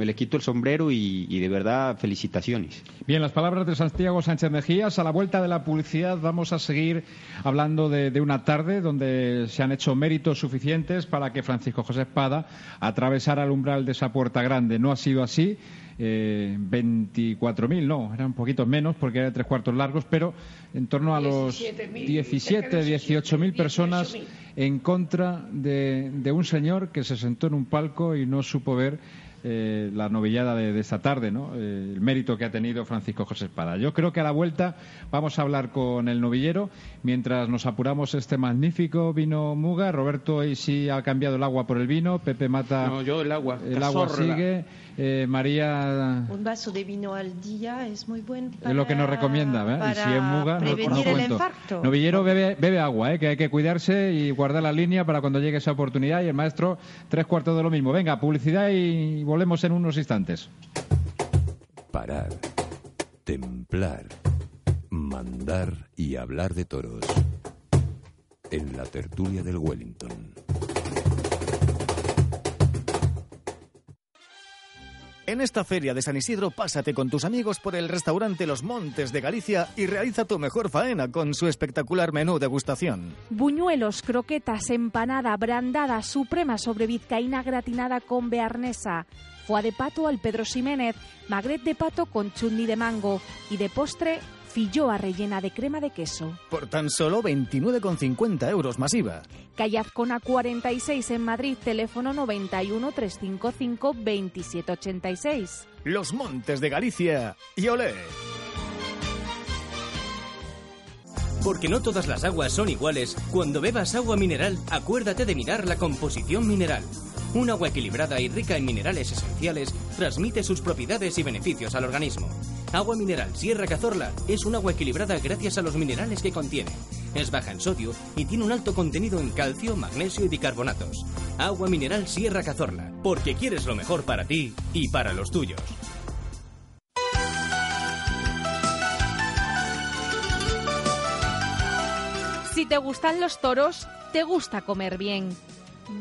me le quito el sombrero y, de verdad felicitaciones. Bien, las palabras de Santiago Sánchez Mejías. A la vuelta de la publicidad vamos a seguir hablando de, una tarde donde se han hecho méritos suficientes para que Francisco José Espada atravesara el umbral de esa puerta grande. No ha sido así. Eh, 24.000, no, eran un poquito menos porque eran tres cuartos largos, pero en torno a los 17, 18.000 personas en contra de, de un señor que se sentó en un palco y no supo ver eh, la novillada de, esta tarde, ¿no? Eh, el mérito que ha tenido Francisco José Espada. Yo creo que a la vuelta vamos a hablar con el novillero mientras nos apuramos este magnífico vino Muga. Roberto hoy sí ha cambiado el agua por el vino. Pepe Mata. No, yo el agua. El agua sigue. Eh, María. Un vaso de vino al día es muy bueno. es lo que nos recomienda, ¿eh? y si es Muga, prevenir el infarto. Novillero bebe, bebe agua, ¿eh? que hay que cuidarse y guardar la línea para cuando llegue esa oportunidad. Y el maestro, tres cuartos de lo mismo. Venga, publicidad y volvemos en unos instantes. Parar, templar, mandar y hablar de toros. En la tertulia del Wellington. En esta feria de San Isidro, pásate con tus amigos por el restaurante Los Montes de Galicia y realiza tu mejor faena con su espectacular menú degustación. Buñuelos, croquetas, empanada, brandada, suprema sobre vizcaína gratinada con bearnesa, foie de pato al Pedro Ximénez, magret de pato con chutney de mango y de postre filloa rellena de crema de queso. Por tan solo 29,50 euros masiva. Callazcona 46 en Madrid, teléfono 91 355 2786. Los Montes de Galicia y olé. Porque no todas las aguas son iguales, cuando bebas agua mineral, acuérdate de mirar la composición mineral. Un agua equilibrada y rica en minerales esenciales transmite sus propiedades y beneficios al organismo. Agua mineral Sierra Cazorla es un agua equilibrada gracias a los minerales que contiene. Es baja en sodio y tiene un alto contenido en calcio, magnesio y bicarbonatos. Agua mineral Sierra Cazorla, porque quieres lo mejor para ti y para los tuyos. Si te gustan los toros, te gusta comer bien.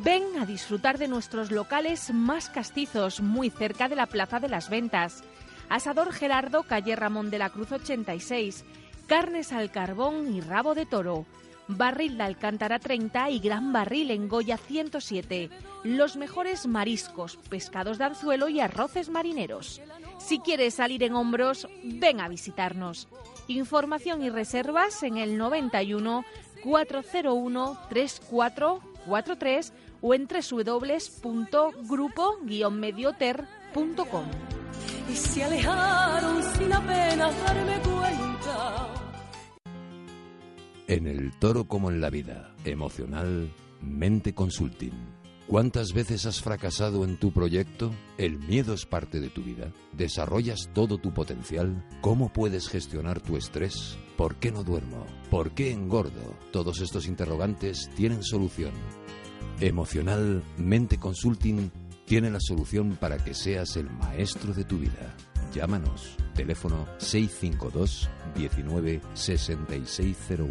Ven a disfrutar de nuestros locales más castizos, muy cerca de la Plaza de las Ventas. Asador Gerardo, calle Ramón de la Cruz 86. Carnes al carbón y rabo de toro. Barril de Alcántara 30 y Gran Barril en Goya 107. Los mejores mariscos, pescados de anzuelo y arroces marineros. Si quieres salir en hombros, ven a visitarnos. Información y reservas en el 91 401 3443 o en www.grupo-medioter.com. Y se alejaron sin apenas darme cuenta. En el toro como en la vida, emocional, mente consulting. ¿Cuántas veces has fracasado en tu proyecto? ¿El miedo es parte de tu vida? ¿Desarrollas todo tu potencial? ¿Cómo puedes gestionar tu estrés? ¿Por qué no duermo? ¿Por qué engordo? Todos estos interrogantes tienen solución. Emocional Mente Consulting tiene la solución para que seas el maestro de tu vida. Llámanos. Teléfono 652 19 6601.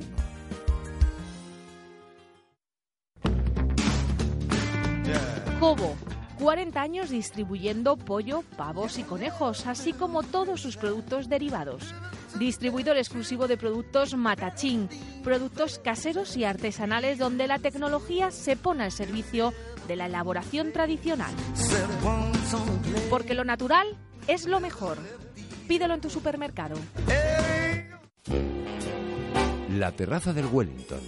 Cobo 40 años distribuyendo pollo, pavos y conejos, así como todos sus productos derivados. Distribuidor exclusivo de productos Matachín, productos caseros y artesanales donde la tecnología se pone al servicio de la elaboración tradicional. Porque lo natural es lo mejor. Pídelo en tu supermercado. La terraza del Wellington.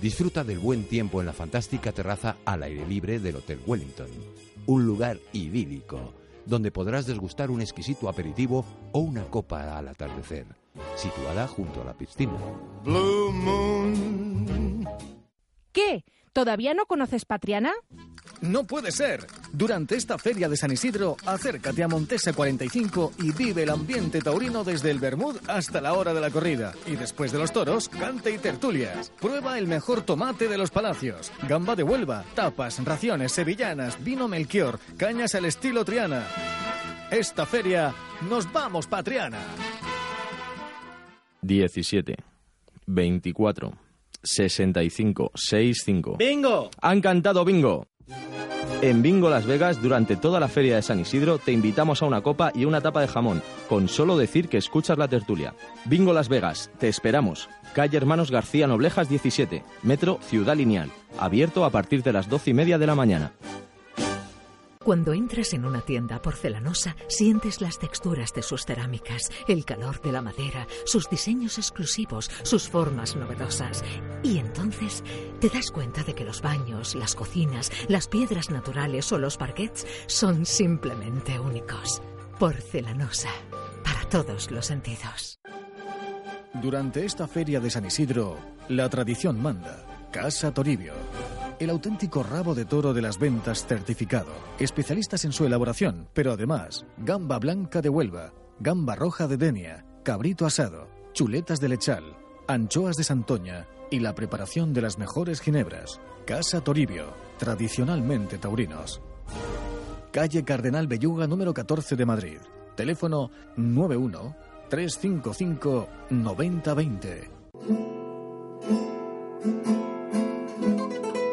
Disfruta del buen tiempo en la fantástica terraza al aire libre del Hotel Wellington. Un lugar idílico donde podrás desgustar un exquisito aperitivo o una copa al atardecer, situada junto a la piscina. ¿Qué? ¿Todavía no conoces Patriana? No puede ser. Durante esta feria de San Isidro, acércate a Montesa 45 y vive el ambiente taurino desde el Bermud hasta la hora de la corrida. Y después de los toros, cante y tertulias. Prueba el mejor tomate de los palacios, gamba de Huelva, tapas, raciones, sevillanas, vino Melchior, cañas al estilo Triana. Esta feria, nos vamos, Patriana. 17, 24, 65, 65. ¡Bingo! Han cantado bingo. En Bingo Las Vegas, durante toda la feria de San Isidro, te invitamos a una copa y una tapa de jamón, con solo decir que escuchas la tertulia. Bingo Las Vegas, te esperamos. Calle Hermanos García Noblejas 17, Metro Ciudad Lineal. Abierto a partir de las 12 y media de la mañana. Cuando entras en una tienda porcelanosa, sientes las texturas de sus cerámicas, el calor de la madera, sus diseños exclusivos, sus formas novedosas. Y entonces te das cuenta de que los baños, las cocinas, las piedras naturales o los parquets son simplemente únicos. Porcelanosa, para todos los sentidos. Durante esta feria de San Isidro, la tradición manda. Casa Toribio. El auténtico rabo de toro de las ventas certificado. Especialistas en su elaboración, pero además, gamba blanca de Huelva, gamba roja de Denia, cabrito asado, chuletas de lechal, anchoas de Santoña y la preparación de las mejores ginebras. Casa Toribio, tradicionalmente taurinos. Calle Cardenal Belluga número 14 de Madrid. Teléfono 91 355 9020.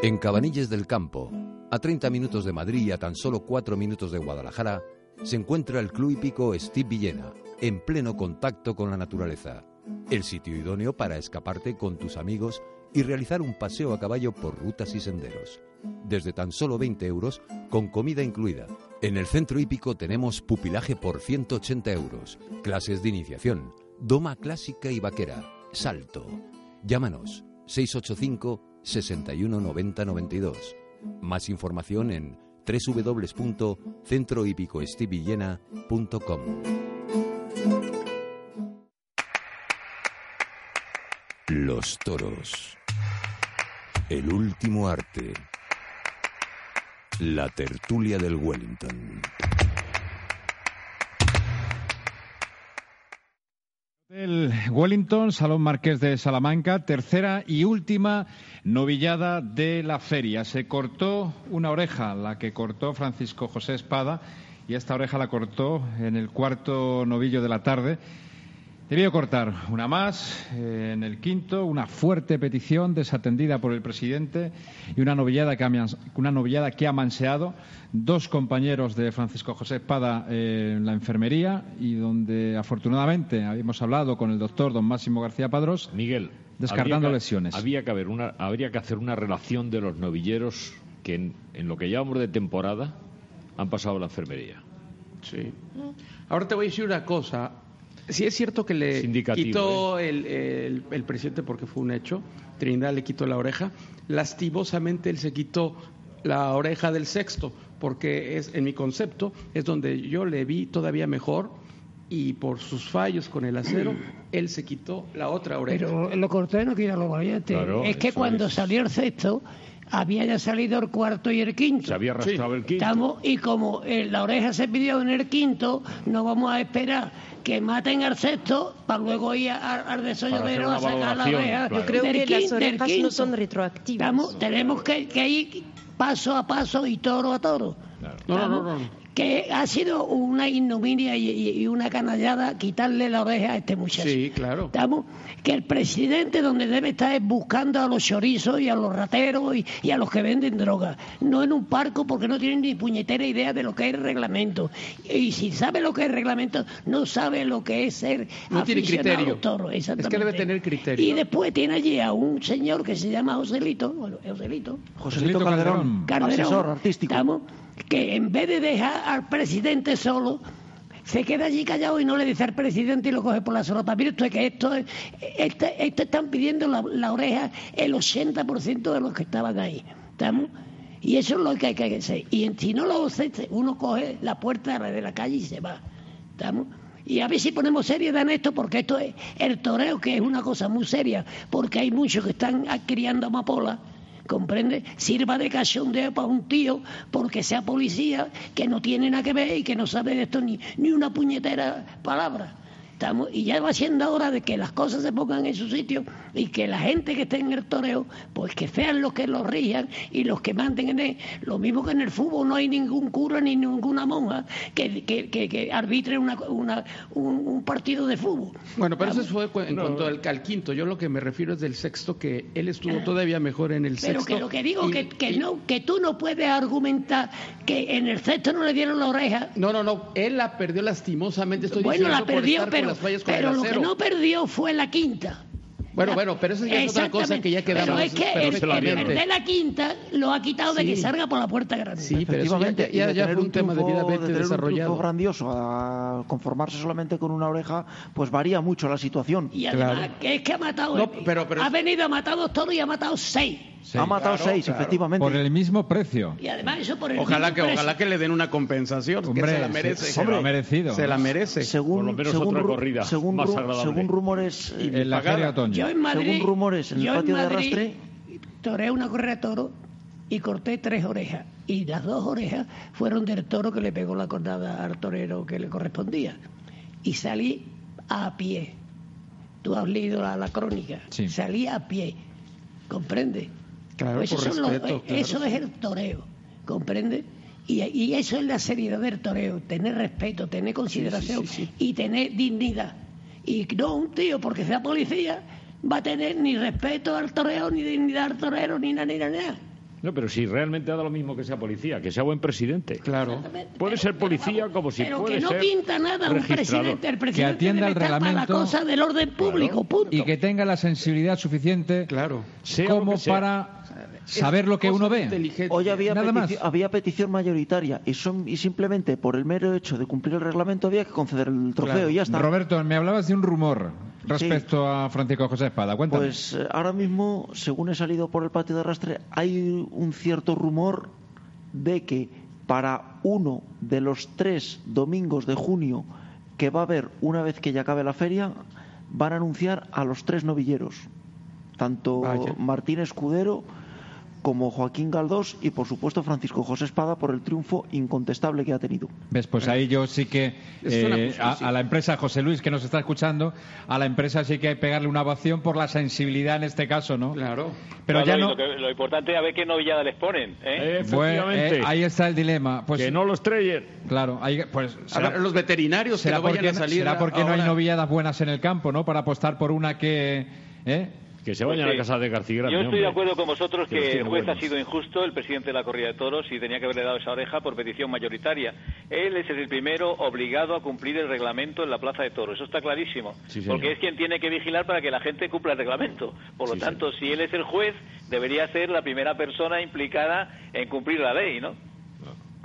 En Cabanilles del Campo, a 30 minutos de Madrid y a tan solo 4 minutos de Guadalajara, se encuentra el Club Hípico Steve Villena, en pleno contacto con la naturaleza. El sitio idóneo para escaparte con tus amigos y realizar un paseo a caballo por rutas y senderos. Desde tan solo 20 euros, con comida incluida. En el centro hípico tenemos pupilaje por 180 euros, clases de iniciación, doma clásica y vaquera, salto. Llámanos 685 61 90 92. Más información en www.centrohipicoestivillena.com. Los toros. El último arte. La tertulia del Wellington. El Wellington, Salón Marqués de Salamanca, tercera y última novillada de la feria. Se cortó una oreja, la que cortó Francisco José Espada, y esta oreja la cortó en el cuarto novillo de la tarde. Debió cortar una más eh, en el quinto, una fuerte petición desatendida por el presidente y una novillada que ha, una novillada que ha manseado dos compañeros de Francisco José Espada eh, en la enfermería y donde afortunadamente habíamos hablado con el doctor don Máximo García Padrós. Miguel, descartando lesiones. Había que haber una, habría que hacer una relación de los novilleros que en, en lo que llevamos de temporada han pasado a la enfermería. Sí. Ahora te voy a decir una cosa Sí es cierto que le quitó ¿eh? el, el, presidente porque fue un hecho. Trinidad le quitó la oreja. Lastimosamente él se quitó la oreja del sexto porque es en mi concepto es donde yo le vi todavía mejor y por sus fallos con el acero [CLEARS THROAT] él se quitó la otra oreja. Pero lo corté no quita lo valiente. es que cuando salió el sexto había ya salido el cuarto y el quinto. Se había arrastrado el quinto. Estamos, y como eh, la oreja se pidió en el quinto, no vamos a esperar que maten al sexto para luego ir al desollodero a sacar la oreja. Yo creo que las orejas no son retroactivas. tenemos que, ir paso a paso y toro a toro. No, no, no, que ha sido una ignominia y, una canallada quitarle la oreja a este muchacho. Sí, claro. Estamos, que el presidente donde debe estar es buscando a los chorizos y a los rateros y, a los que venden droga, no en un parco porque no tienen ni puñetera idea de lo que es el reglamento. Y si sabe lo que es el reglamento, no sabe lo que es ser no tiene criterio. Toro, es que debe tener criterio. Y después tiene allí a un señor que se llama Joselito, bueno, Joselito, Joselito Calderón, Calderón artístico. Estamos, que en vez de dejar al presidente solo, se queda allí callado y no le dice al presidente y lo coge por la solapa. Mire usted que esto, este, este están pidiendo la, oreja el 80% de los que estaban ahí. ¿Estamos? Y eso es lo que hay que hacer. Y si no lo hace, uno coge la puerta de la calle y se va. ¿Estamos? Y a ver si ponemos seriedad en esto, porque esto es el toreo, que es una cosa muy seria, porque hay muchos que están criando amapola ¿comprende? Sirva de cachondeo para un tío porque sea policía que no tiene nada que ver y que no sabe de esto ni, ni una puñetera palabra y ya va siendo hora de que las cosas se pongan en su sitio y que la gente que esté en el toreo, pues que sean los que lo rijan y los que manden en él. Lo mismo que en el fútbol no hay ningún cura ni ninguna monja que, que, arbitre una, un, partido de fútbol. Bueno, pero eso fue en cuanto al, quinto. Yo lo que me refiero es del sexto, que él estuvo todavía mejor en el sexto. Pero que lo que digo, que, que, no, que tú no puedes argumentar que en el sexto no le dieron la oreja. No, no, no. Él la perdió lastimosamente. Estoy bueno, la perdió, pero pero lo que no perdió fue la quinta. Bueno, bueno, pero eso ya es otra cosa que ya quedaba. Pero es que el, de la quinta lo ha quitado de que salga por la puerta grande. Sí, pero efectivamente, ya, ya, fue un, tema debidamente de desarrollado. Un grandioso a conformarse solamente con una oreja, pues varía mucho la situación. Y además, que es que ha matado. ha venido, ha matado todos y ha matado seis ha matado seis, efectivamente. Por el mismo precio. Y además eso por el ojalá mismo que, precio. Ojalá que le den una compensación, Hombre, que se la merece. Se, lo ha merecido. Se la merece. Según, por lo menos según, otra corrida según, más agradable. Según rumores... Y en la feria Yo en Madrid, según rumores en el patio de arrastre... Toré una correa de toro y corté tres orejas. Y las dos orejas fueron del toro que le pegó la cornada al torero que le correspondía. Y salí a pie. Tú has leído la, la crónica. Sí. Salí a pie. ¿Comprende? Claro, pues eso, eso es el toreo, ¿comprende? Y, eso es la seriedad del toreo, tener respeto, tener consideración y tener dignidad. Y no un tío, porque sea policía, va a tener ni respeto al toreo, ni dignidad al torero, ni nada, ni nada. No, pero si realmente ha dado lo mismo que sea policía, que sea buen presidente. Claro. Puede ser policía como si pero puede que no pinta nada un presidente. El presidente que atienda el reglamento. Para la cosa del orden público, punto. Y que tenga la sensibilidad suficiente claro. como para saber lo que uno ve. Hoy había, había petición mayoritaria y, son, y simplemente por el mero hecho de cumplir el reglamento había que conceder el trofeo y ya está. Roberto, me hablabas de un rumor respecto a Francisco José Espada. Cuéntame. Pues eh, ahora mismo, según he salido por el patio de arrastre, hay un cierto rumor de que para uno de los tres domingos de junio que va a haber una vez que ya acabe la feria, van a anunciar a los tres novilleros, tanto Martín Escudero como Joaquín Galdós y por supuesto Francisco José Espada por el triunfo incontestable que ha tenido. ¿Ves? Pues ahí yo sí que eh, a, la empresa José Luis que nos está escuchando, a la empresa sí que hay que pegarle una ovación por la sensibilidad en este caso, ¿no? Claro. Pero ya no... Lo, importante es a ver qué novillada les ponen. ¿eh? Efectivamente. Eh, ahí está el dilema. Pues, que no los traen. Claro, pues los veterinarios será que no vayan a salir. Será porque no hay novilladas buenas en el campo, ¿no? Para apostar por una que ¿eh? Que se vayan a casa de García Yo estoy de acuerdo con vosotros que, el juez ha sido injusto, el presidente de la corrida de toros, y tenía que haberle dado esa oreja por petición mayoritaria. Él es el primero obligado a cumplir el reglamento en la plaza de toros. Eso está clarísimo. porque es quien tiene que vigilar para que la gente cumpla el reglamento. Por lo tanto, si él es el juez, debería ser la primera persona implicada en cumplir la ley, ¿no?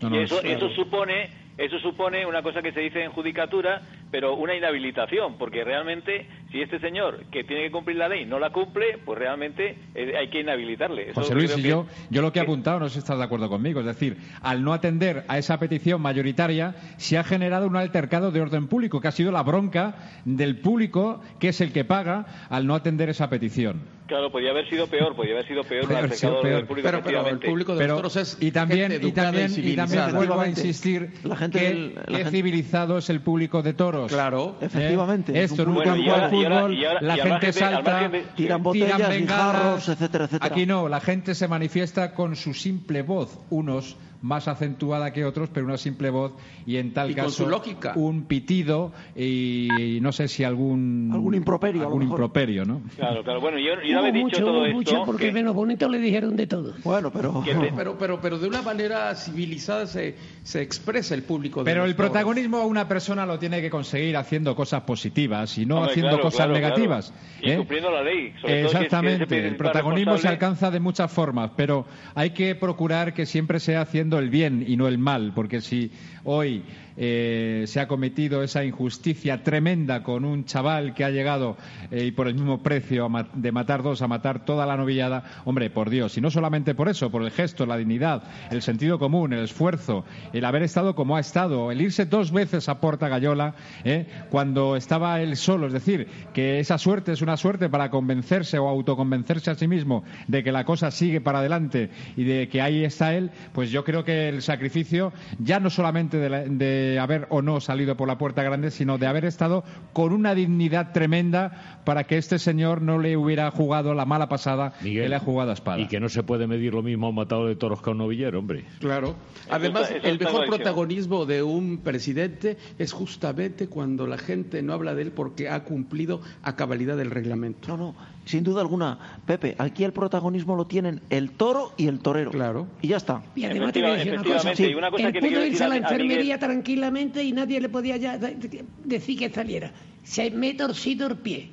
y eso, eso supone eso supone una cosa que se dice en judicatura, pero una inhabilitación, porque realmente si este señor que tiene que cumplir la ley no la cumple, pues realmente eh, hay que inhabilitarle. José Luis, yo, yo lo que he apuntado, no sé si estás de acuerdo conmigo, es decir, al no atender a esa petición mayoritaria, se ha generado un altercado de orden público, que ha sido la bronca del público, que es el que paga, al no atender esa petición. Claro, podía haber sido peor, podía haber sido peor el haber sido pecado peor. del público, Pero- pero el efectivamente. público de Pero- es y también, gente y educada también, y también civilizada. vuelvo a insistir La gente que, del- la que gente- civilizado es el público de toros. Claro. ¿Eh? Efectivamente, es Esto un en un campo de ahora- y ahora- fútbol, y ahora- la gente margen salta, de- Tiran botellas, bengalas. guijarros, etcétera, etcétera. Aquí no, la gente se manifiesta con su simple voz. Unos más acentuada que otros, pero una simple voz y en tal Y con caso su lógica. un pitido y no sé si algún Algún improperio, a algún improperio, ¿no? Claro, claro. Bueno, yo, yo había dicho mucho, todo esto. mucho, porque que- menos bonito le dijeron de todo. Bueno, pero... te- [LAUGHS] Pero, pero, pero de una manera civilizada se, se expresa el público. de Pero el protagonismo una persona lo tiene que conseguir haciendo cosas positivas y no Hombre, haciendo claro, cosas claro, negativas. claro. Y ¿eh? cumpliendo la ley. Sobre todo si es Exactamente, el protagonismo se alcanza de muchas formas, pero hay que procurar que siempre sea haciendo el bien y no el mal, porque si hoy eh, se ha cometido esa injusticia tremenda con un chaval que ha llegado eh, y por el mismo precio de matar dos a matar toda la novillada, hombre, por Dios, y no solamente por eso, por el gesto, la dignidad, el sentido común, el esfuerzo, el haber estado como ha estado, el irse dos veces a Porta Gallola ¿eh? cuando estaba él solo, es decir, que esa suerte es una suerte para convencerse o autoconvencerse a sí mismo de que la cosa sigue para adelante y de que ahí está él, pues yo creo que el sacrificio ya no solamente de, la- de haber o no salido por la puerta grande, sino de haber estado con una dignidad tremenda para que este señor no le hubiera jugado la mala pasada Miguel, que le ha jugado a espada. Y que no se puede medir lo mismo a un matador de toros que a un novillero, hombre. Claro. Además, el mejor protagonismo de un presidente es justamente cuando la gente no habla de él porque ha cumplido a cabalidad el reglamento. No, no, sin duda alguna. Pepe, aquí el protagonismo lo tienen el toro y el torero. Claro. Y ya está. Y además te voy a decir una cosa. Y una cosa Él que pudo irse a la a- a enfermería tranquilamente y nadie le podía ya de- de- decir que saliera. Se me he torcido el pie.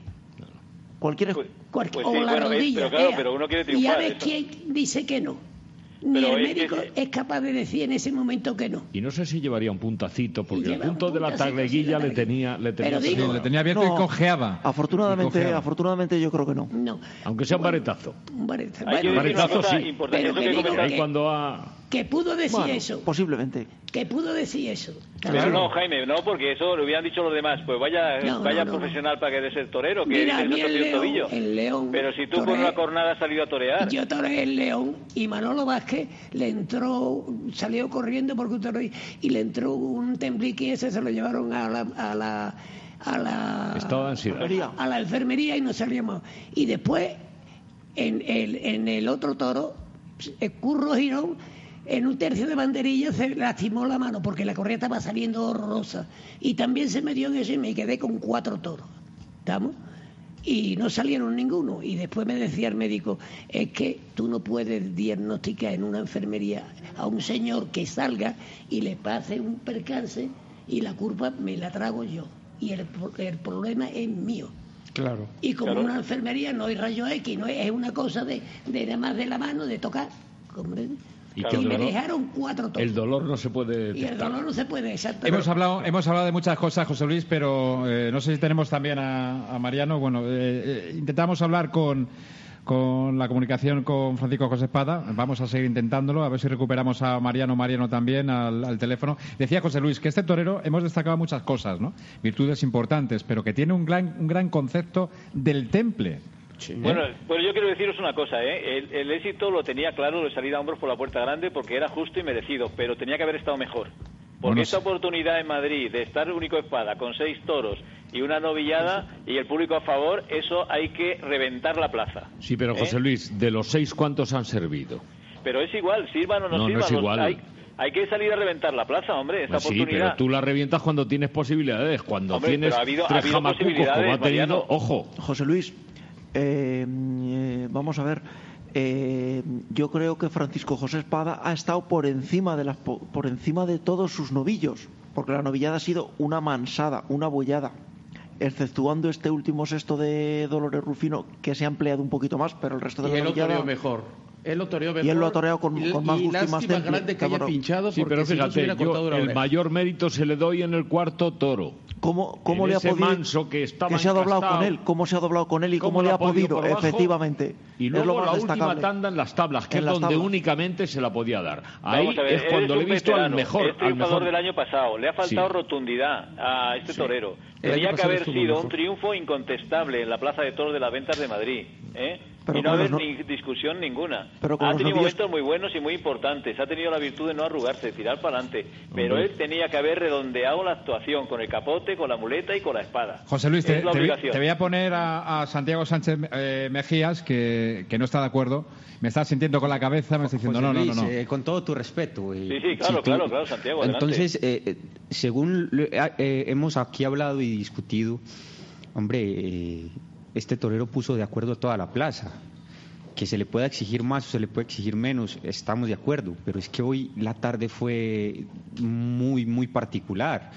Cualquier... Pues, cual- pues o sí, la bueno, es- rodilla. pero claro, pero uno quiere y triunfar. a ver quién dice que no. Ni Pero el es que médico es capaz de decir en ese momento que no. Y no sé si llevaría un puntacito, porque el punto de la sí, tagleguilla la le tenía, le tenía digo- le tenía abierto No, y cojeaba. Afortunadamente, Y cojeaba. afortunadamente yo creo que no. No. Aunque sea un baretazo. Un baretazo. Hay Bueno, sí. importante. Pero eso que que digo Porque comentas- ahí cuando ha... que pudo decir Bueno, eso. posiblemente. Que pudo decir eso. Pero no, Jaime, no, porque eso lo hubieran dicho los demás. Pues vaya, No, vaya no, no. profesional para querer ser torero, que Mira, a dices, mí "No te el torcido león, tobillo". el león. Pero si tú toré- con una cornada has salido a torear. Yo toré el león y Manolo Vázquez le entró, salió corriendo porque un toro y le entró un temblique y ese se lo llevaron a la, a la, a la. Enfermería. a la enfermería y no salíamos. Y después, en el, en el otro toro, el Curro Girón, en un tercio de banderilla se lastimó la mano porque la correa estaba saliendo horrorosa. Y también se me dio en eso y me quedé con cuatro toros. ¿Estamos? Y no salieron ninguno. Y después me decía el médico, es que tú no puedes diagnosticar en una enfermería a un señor que salga y le pase un percance y la culpa me la trago yo. Y el, el problema es mío. Claro. Y como Claro. una enfermería no hay rayo X, no es, es una cosa de, de nada más de la mano, de tocar. ¿comprende? Y que me dolor- dejaron cuatro. El dolor no se puede y el dolor no se puede, exacto. Hemos hablado, hemos hablado de muchas cosas, José Luis, pero eh, no sé si tenemos también a, a Mariano. Bueno, eh, eh, intentamos hablar con, con la comunicación con Francisco José Espada. Vamos a seguir intentándolo, a ver si recuperamos a Mariano Mariano también al, al teléfono. Decía José Luis que este torero hemos destacado muchas cosas, ¿no? Virtudes importantes, pero que tiene un gran, un gran concepto del temple. Bueno, pues yo quiero deciros una cosa, ¿eh? El, el éxito lo tenía claro de salir a hombros por la puerta grande porque era justo y merecido, pero tenía que haber estado mejor. Porque Bueno, esta sí. oportunidad en Madrid de estar único espada con seis toros y una novillada y el público a favor, eso hay que reventar la plaza. Sí, pero ¿Eh? José Luis, de los seis, ¿cuántos han servido? Pero es igual, sirvan o no, No, no sirvan. es los- igual. Hay, hay que salir a reventar la plaza, hombre, esta Pues sí, oportunidad. pero tú la revientas cuando tienes posibilidades. Cuando Hombre, tienes pero ha habido- ha tres habido jamacucos como ha tenido, Mariano. ojo. José Luis, eh, eh, vamos a ver. eh, yo creo que Francisco José Espada ha estado por encima de las po- por encima de todos sus novillos, porque la novillada ha sido una mansada, una bollada, exceptuando este último sexto de Dolores Rufino que se ha empleado un poquito más, pero el resto de Y la lo novillada mejor. Él lo toreó mejor. Y él lo ha toreado con- Y- con más y gusto y más temple, grande que haya pinchado Sí, pero si no fíjate, yo el mayor mérito se le doy en el cuarto toro. ¿Cómo, cómo En le ha podido manso que estaba se ha doblado con él? ¿Cómo se ha doblado con él y cómo, ¿Cómo le ha podido podido? por abajo? Y es luego la destacable. última tanda en las tablas, que En es donde tablas. únicamente se la podía dar. Ahí a ver, es cuando le he visto al veterano, mejor. Es al triunfador mejor. del año pasado. Le ha faltado Sí. rotundidad a este torero. Tenía que haber sido un triunfo incontestable en la Plaza de Toros de las Ventas de Madrid. ¿eh? y no haber ni discusión ninguna. ha tenido momentos muy buenos y muy importantes. Ha tenido la virtud de no arrugarse, de tirar para adelante. Pero él tenía que haber redondeado la actuación con el capote, con la muleta y con la espada. José Luis, te, voy a poner a, Santiago Sánchez eh, Mejías, que, no está de acuerdo. Me está sintiendo con la cabeza, me está diciendo no, no, no. Eh, con todo tu respeto. sí, sí, claro, claro, claro, Santiago. Entonces, eh, según hemos aquí hablado y discutido, hombre este torero puso de acuerdo a toda la plaza. Que se le pueda exigir más o se le puede exigir menos, estamos de acuerdo, pero es que hoy la tarde fue muy, muy particular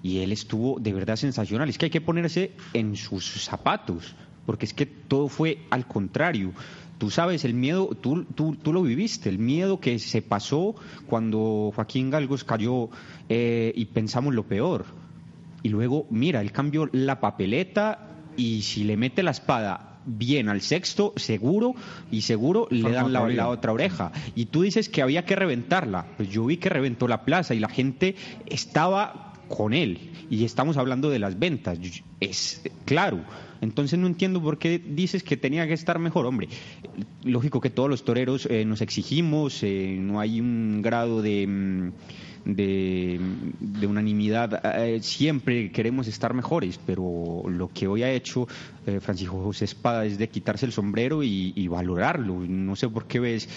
y él estuvo de verdad sensacional. Es que hay que ponerse en sus zapatos, porque es que todo fue al contrario. Tú sabes, el miedo, tú, tú, tú lo viviste, el miedo que se pasó cuando Joaquín Galgos cayó eh, y pensamos lo peor. Y luego, mira, él cambió la papeleta y si le mete la espada bien al sexto, seguro y seguro le dan la, otra oreja. Y tú dices que había que reventarla. Pues yo vi que reventó la plaza y la gente estaba con él. Y estamos hablando de las ventas. Es claro. Entonces no entiendo por qué dices que tenía que estar mejor, hombre. Lógico que todos los toreros eh, nos exigimos, eh, no hay un grado de... Mm, de, unanimidad, eh, siempre queremos estar mejores, pero lo que hoy ha hecho eh, Francisco José Espada es de quitarse el sombrero y, valorarlo. No sé por qué ves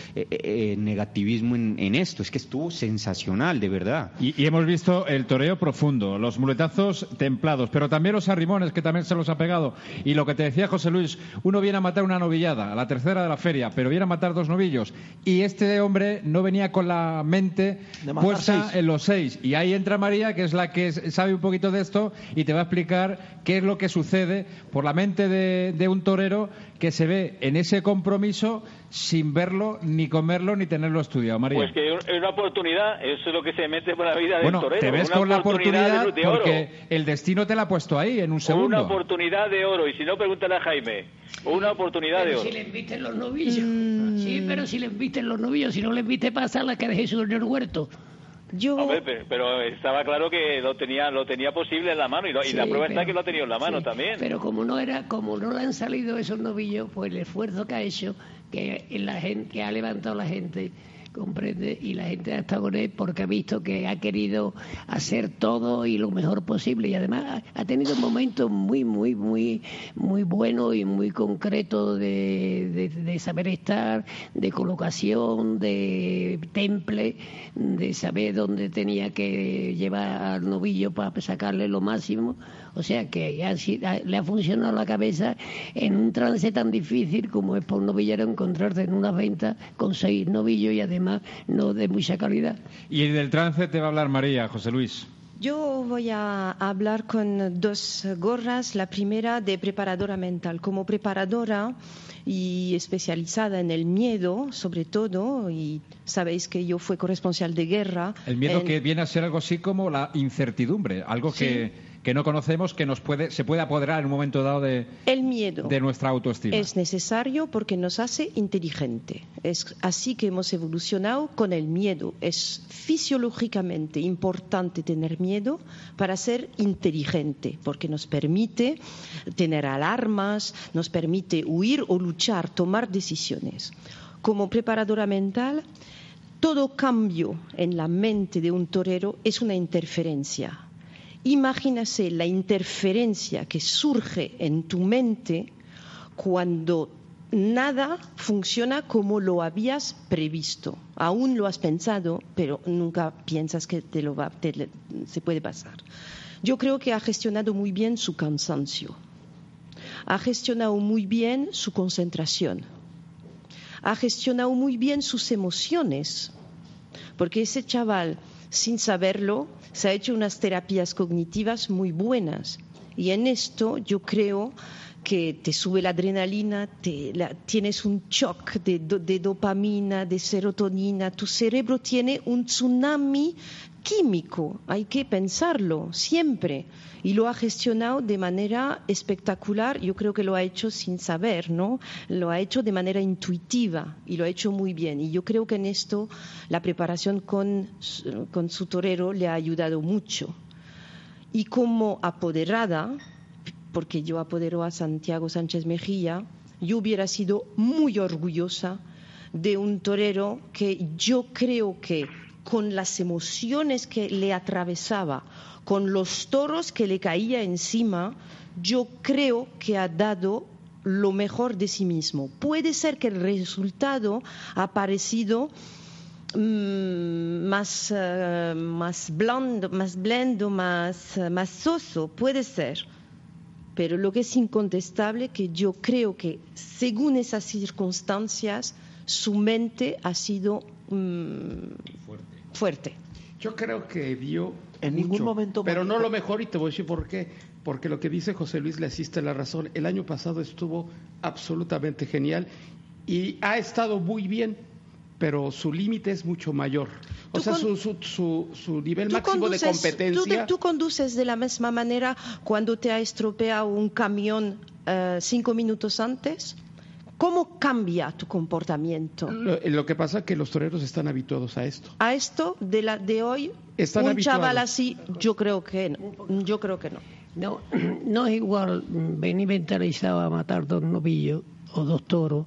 negativismo en, esto, es que estuvo sensacional, de verdad. Y, hemos visto el toreo profundo, los muletazos templados, pero también los arrimones que también se los ha pegado. Y lo que te decía José Luis, uno viene a matar una novillada, la tercera de la feria, pero viene a matar dos novillos. Y este hombre no venía con la mente puesta en los seis. Y ahí entra María, que es la que sabe un poquito de esto y te va a explicar qué es lo que sucede por la mente de, un torero que se ve en ese compromiso sin verlo, ni comerlo, ni tenerlo estudiado. María. Pues que es una oportunidad, eso es lo que se mete por la vida del torero. Te ves con la oportunidad porque el destino te la ha puesto ahí en un segundo. Una oportunidad de oro, y si no, pregúntale a Jaime. Una oportunidad de oro. si le inviten los novillos. Mm. Sí, pero si le inviten los novillos, si no le invite pasar la que deje su en el huerto. Yo... pero, estaba claro que lo tenía lo tenía posible en la mano y, la prueba está que lo ha tenido en la mano también. Pero como no era como no le han salido esos novillos, pues el esfuerzo que ha hecho, que la gente que ha levantado la gente comprende y la gente ha estado con él porque ha visto que ha querido hacer todo y lo mejor posible. Y además ha tenido momentos muy muy muy muy buenos y muy concretos de, de, saber estar de colocación de temple de saber dónde tenía que llevar al novillo para sacarle lo máximo o sea que le ha funcionado la cabeza en un trance tan difícil como es por un novillero encontrarse en una venta con seis novillos y además no de mucha calidad. Y del trance te va a hablar María, José Luis. Yo voy a hablar con dos gorras. La primera de preparadora mental. Como preparadora y especializada en el miedo, sobre todo, y sabéis que yo fui corresponsal de guerra. El miedo que viene a ser algo así como la incertidumbre, algo que que no conocemos que nos puede, se puede apoderar en un momento dado de, el miedo de nuestra autoestima. Es necesario porque nos hace inteligente. Es así que hemos evolucionado con el miedo. Es fisiológicamente importante tener miedo para ser inteligente, porque nos permite tener alarmas, nos permite huir o luchar, tomar decisiones. Como preparadora mental, todo cambio en la mente de un torero es una interferencia Imagínase la interferencia que surge en tu mente cuando nada funciona como lo habías previsto. Aún lo has pensado, pero nunca piensas que te lo va, se puede pasar. Yo creo que ha gestionado muy bien su cansancio, ha gestionado muy bien su concentración, ha gestionado muy bien sus emociones, porque ese chaval, sin saberlo, se ha hecho unas terapias cognitivas muy buenas. Y en esto yo creo que te sube la adrenalina, tienes un shock de, dopamina, de serotonina, tu cerebro tiene un tsunami químico, hay que pensarlo siempre. Y lo ha gestionado de manera espectacular, yo creo que lo ha hecho sin saber, ¿no? Lo ha hecho de manera intuitiva y lo ha hecho muy bien. Y yo creo que en esto la preparación con, con su torero le ha ayudado mucho. y como apoderada, porque yo apodero a Santiago Sánchez Mejía, yo hubiera sido muy orgullosa de un torero que yo creo que con las emociones que le atravesaba, con los toros que le caía encima, yo creo que ha dado lo mejor de sí mismo. Puede ser que el resultado ha parecido mm, más, eh, más blando, más blendo, más, más soso, puede ser. Pero lo que es incontestable que yo creo que según esas circunstancias su mente ha sido mm, fuerte. Yo creo que dio en mucho, ningún momento pero no lo mejor y te voy a decir por qué. Porque lo que dice José Luis le asiste la razón. El año pasado estuvo absolutamente genial y ha estado muy bien, pero su límite es mucho mayor. O sea, con- su, su, su, su nivel máximo de competencia. Tú, conduces de la misma manera cuando te ha estropeado un camión eh, cinco minutos antes. ¿Cómo cambia tu comportamiento? Lo, lo que pasa es que los toreros están habituados a esto. A esto de la de hoy, Están un habituados. chaval así, yo creo que no. Yo creo que no. No, [CLEARS THROAT] no es igual mm, venir mentalizado a matar dos novillos o dos toros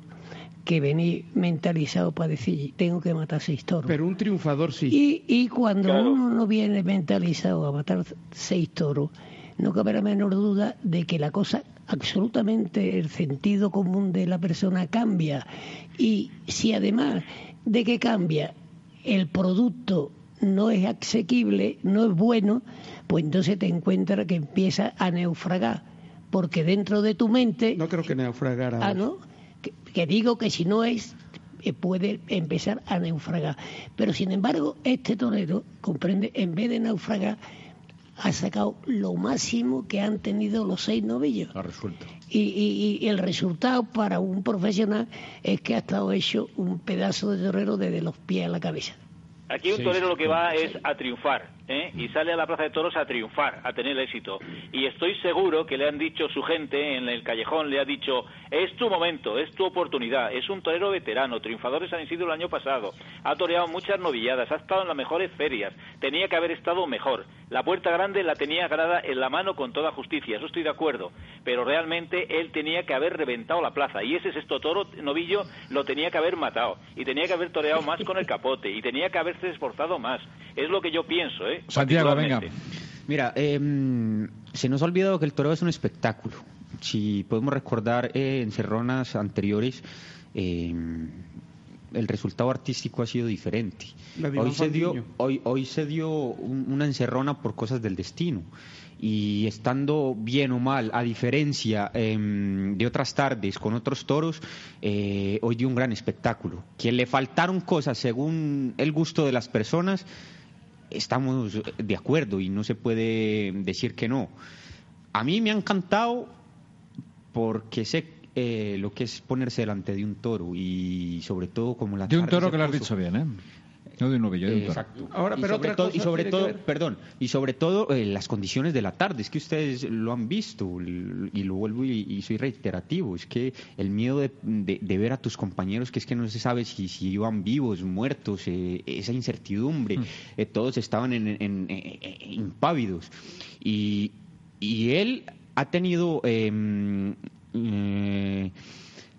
que venir mentalizado para decir tengo que matar seis toros. Pero un triunfador sí. Y, y cuando uno no viene mentalizado a matar seis toros, no cabe la menor duda de que la cosa, absolutamente el sentido común de la persona cambia. Y si además de que cambia, el producto no es asequible, no es bueno, pues entonces te encuentras que empieza a naufragar. Porque dentro de tu mente... No creo que naufragara. Ah, ¿no? Que, que digo que si no es, eh, puede empezar a naufragar. Pero sin embargo, este torero, comprende, en vez de naufragar, ha sacado lo máximo que han tenido los seis novillos. Ha resuelto. Y, y- y el resultado para un profesional es que ha estado hecho un pedazo de torero desde los pies a la cabeza. Aquí un Sí, torero lo que va es a triunfar, ¿eh? y sale a la Plaza de Toros a triunfar, a tener éxito. Y estoy seguro que le han dicho su gente en el callejón, le ha dicho, es tu momento, es tu oportunidad, es un torero veterano, triunfador de San Isidro el año pasado, ha toreado muchas novilladas, ha estado en las mejores ferias, tenía que haber estado mejor. La puerta grande la tenía grada en la mano con toda justicia, eso estoy de acuerdo, pero realmente él tenía que haber reventado la plaza, y ese sexto toro novillo lo tenía que haber matado, y tenía que haber toreado más con el capote, y tenía que haberse esforzado más. Es lo que yo pienso, ¿eh? Santiago, venga. Mira, em, se nos ha olvidado que el toreo es un espectáculo. Si podemos recordar eh, en serronas anteriores, em, el resultado artístico ha sido diferente. Hoy se, dio, hoy, hoy se dio un- una encerrona por cosas del destino. Y estando bien o mal, a diferencia em, de otras tardes con otros toros, eh, hoy dio un gran espectáculo. Que le faltaron cosas según el gusto de las personas, estamos de acuerdo y no se puede decir que no. A mí me ha encantado porque sé eh, lo que es ponerse delante de un toro y sobre todo como la De un toro que lo has dicho bien, ¿eh? No de toro. Exacto. Ahora, y pero sobre otra todo, cosa y sobre tiene que todo, perdón, y sobre todo eh, las condiciones de la tarde, es que ustedes lo han visto y lo vuelvo y, y soy reiterativo, es que el miedo de, de- de ver a tus compañeros que es que no se sabe si, si iban vivos, muertos, eh, esa incertidumbre, eh, todos estaban en, en- en- impávidos. Y, y él ha tenido em, eh,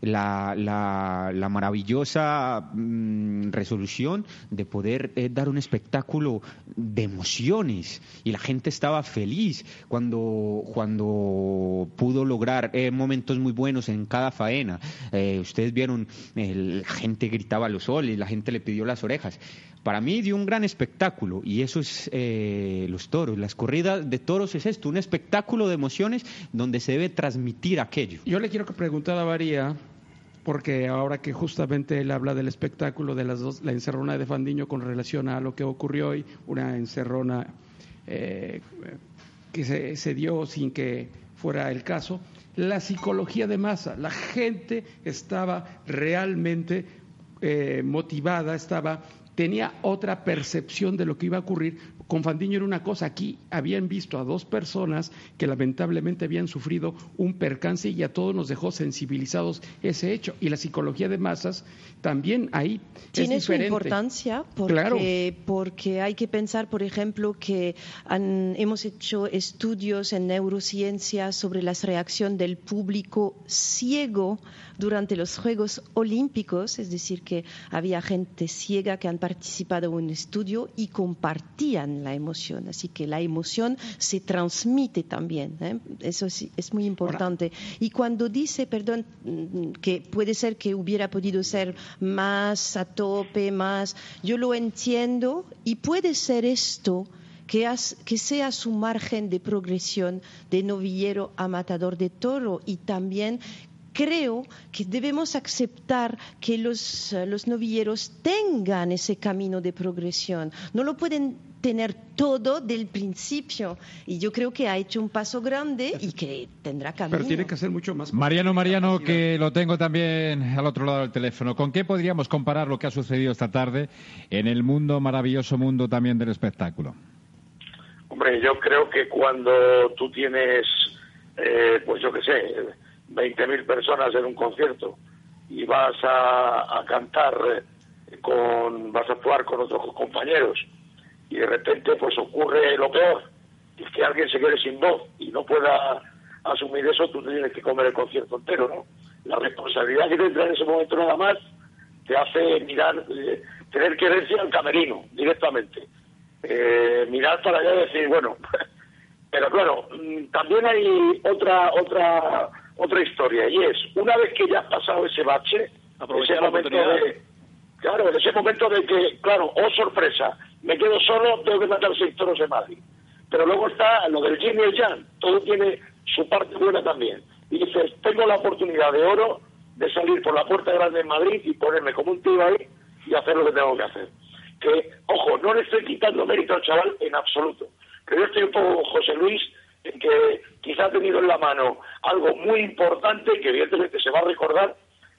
la, la- la maravillosa mm, resolución de poder eh, dar un espectáculo de emociones y la gente estaba feliz cuando, cuando pudo lograr eh, momentos muy buenos en cada faena. Eh, ustedes vieron, la gente gritaba los soles, la gente le pidió las orejas. Para mí dio un gran espectáculo y eso es los toros. Las corridas de toros es esto, un espectáculo de emociones donde se debe transmitir aquello. Yo le quiero preguntar a Varía, porque ahora que justamente él habla del espectáculo de las dos, la encerrona de Fandiño con relación a lo que ocurrió hoy, una encerrona eh, que se, se dio sin que fuera el caso, la psicología de masa, la gente estaba realmente eh, motivada, estaba tenía otra percepción de lo que iba a ocurrir. Con Fandiño era una cosa, aquí habían visto a dos personas que lamentablemente habían sufrido un percance y a todos nos dejó sensibilizados ese hecho. Y la psicología de masas también ahí tiene es su importancia porque, Claro. porque hay que pensar, por ejemplo, que han- hemos hecho estudios en neurociencia sobre la reacción del público ciego durante los Juegos Olímpicos, es decir, que había gente ciega que han participado en un estudio y compartían la emoción, así que la emoción se transmite también, ¿eh? eso es muy importante. Y cuando dice, perdón, que puede ser que hubiera podido ser más a tope, más, yo lo entiendo y puede ser esto que sea su margen de progresión de novillero a matador de toro y también creo que debemos aceptar que los, eh, los novilleros tengan ese camino de progresión. No lo pueden tener todo del principio y yo creo que ha hecho un paso grande y que tendrá camino. Pero tiene que ser mucho más. Mariano Mariano, que lo tengo también al otro lado del teléfono. ¿Con qué podríamos comparar lo que ha sucedido esta tarde en el mundo, maravilloso mundo también del espectáculo? Hombre, yo creo que cuando tú tienes, eh, pues yo qué sé, 20.000 personas en un concierto y vas a, cantar eh, con, vas a actuar con otros compañeros y de repente pues ocurre lo peor, es que alguien se quede sin voz y no pueda asumir eso, tú tienes que comer el concierto entero, ¿no? La responsabilidad que tendrá en ese momento nada más te hace mirar, eh, tener que irse al camerino directamente eh, mirar para allá y decir, bueno, [LAUGHS] pero claro, mm, también hay otra otra otra historia y es, una vez que ya has pasado ese bache, ese momento de, claro, en ese momento de que, claro, oh sorpresa, me quedo solo, tengo que matar seis toros en Madrid. Pero luego está lo del Jimmy y el Jan, todo tiene su parte buena también. Y dices, tengo la oportunidad de oro de salir por la puerta grande en Madrid y ponerme como un tío ahí y hacer lo que tengo que hacer que, ojo, no le estoy quitando mérito al chaval en absoluto. Que yo estoy un poco, José Luis, que quizá ha tenido en la mano algo muy importante que evidentemente se va a recordar,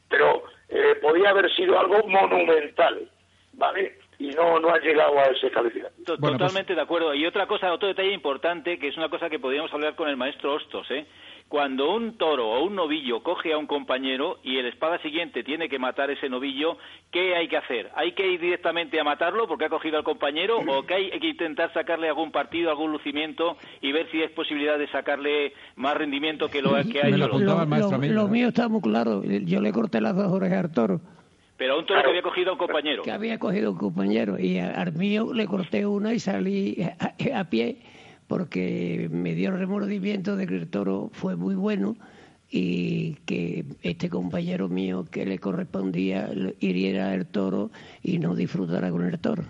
pero eh, podía haber sido algo monumental, ¿vale? Y no, no ha llegado a ese calificativo. To- Totalmente de acuerdo. Y otra cosa, otro detalle importante, que es una cosa que podríamos hablar con el maestro Hostos, ¿eh? Cuando un toro o un novillo coge a un compañero y el espada siguiente tiene que matar ese novillo, ¿qué hay que hacer? ¿Hay que ir directamente a matarlo porque ha cogido al compañero o que hay que intentar sacarle algún partido, algún lucimiento y ver si es posibilidad de sacarle más rendimiento que lo que ha [LAUGHS] hecho el otro? lo, lo mío está muy claro. Yo le corté las dos orejas al toro. Pero a un toro que había cogido a un compañero. Que había cogido un compañero. Y a- al mío le corté una y salí a, a pie porque me dio remordimiento de que el toro fue muy bueno y que este compañero mío que le correspondía hiriera el toro y no disfrutara con el toro.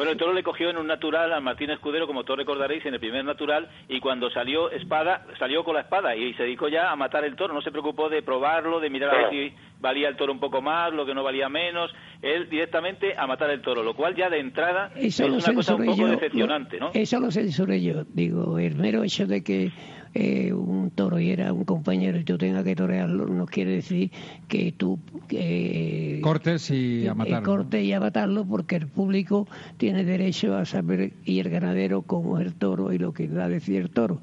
Bueno, el toro le cogió en un natural a Martín Escudero, como todos recordaréis, en el primer natural, y cuando salió espada, salió con la espada y se dedicó ya a matar el toro. No se preocupó de probarlo, de mirar a ver si valía el toro un poco más, lo que no valía menos. Él directamente a matar el toro, lo cual ya de entrada Eso es una cosa un poco yo, decepcionante, ¿no? Eso lo censuré yo. Digo, el mero hecho de que eh, un toro y era un compañero y tú tengas que torearlo no quiere decir que tú eh, Cortes y a eh, matarlo. cortes y a matarlo porque el público tiene derecho a saber y el ganadero cómo es el toro y lo que da a decir el toro.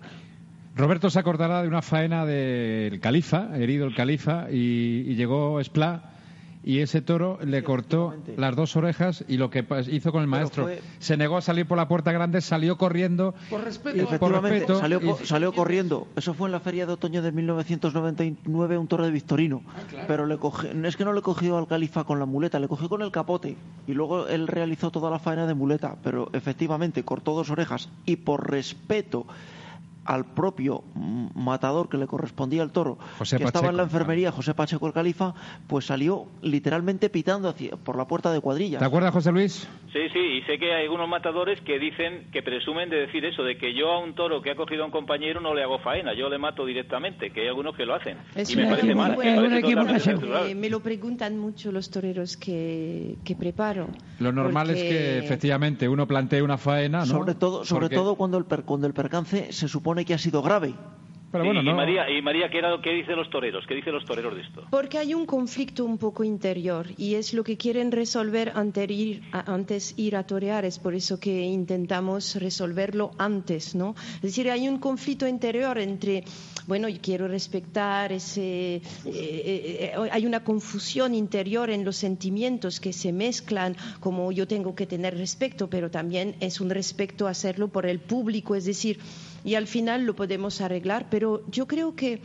Roberto se acordará de una faena del califa, herido el califa, y, y llegó Esplá y ese toro le cortó las dos orejas y lo que hizo con el maestro, fue- se negó a salir por la puerta grande, salió corriendo. Por respeto. por Efectivamente, respeto, salió, y- salió corriendo. Eso fue en la feria de otoño de 1999, un toro de Victorino. Pero le cogió, es que no le cogió al califa con la muleta, le cogió con el capote. Y luego él realizó toda la faena de muleta. Pero efectivamente cortó dos orejas. Y por respeto al propio matador que le correspondía al toro, José que estaba en la Pacheco, enfermería, José Pacheco el califa, pues salió literalmente pitando hacia, por la puerta de cuadrillas. ¿Te acuerdas, José Luis? Sí, sí, y sé que hay algunos matadores que dicen, que presumen de decir eso, de que yo a un toro que ha cogido a un compañero no le hago faena, yo le mato directamente, que hay algunos que lo hacen. Es y me parece mal, Eh, me lo preguntan mucho los toreros que, que preparo. Lo normal es que Porque- efectivamente uno plantee una faena, ¿no? Sobre todo, sobre Porque- todo cuando el, per- cuando el percance se supone que ha sido grave. Pero bueno, y, no. María, y María ¿qué, era, ¿qué dicen los toreros? ¿Qué dicen los toreros de esto? Porque hay un conflicto un poco interior y es lo que quieren resolver antes ir a, antes ir a torear. Es por eso que intentamos resolverlo antes, ¿no? Es decir, hay un conflicto interior entre, bueno, yo quiero respetar ese. eh, eh, eh, hay una confusión interior en los sentimientos que se mezclan, como yo tengo que tener respeto, pero también es un respeto hacerlo por el público, es decir, y al final lo podemos arreglar, pero yo creo que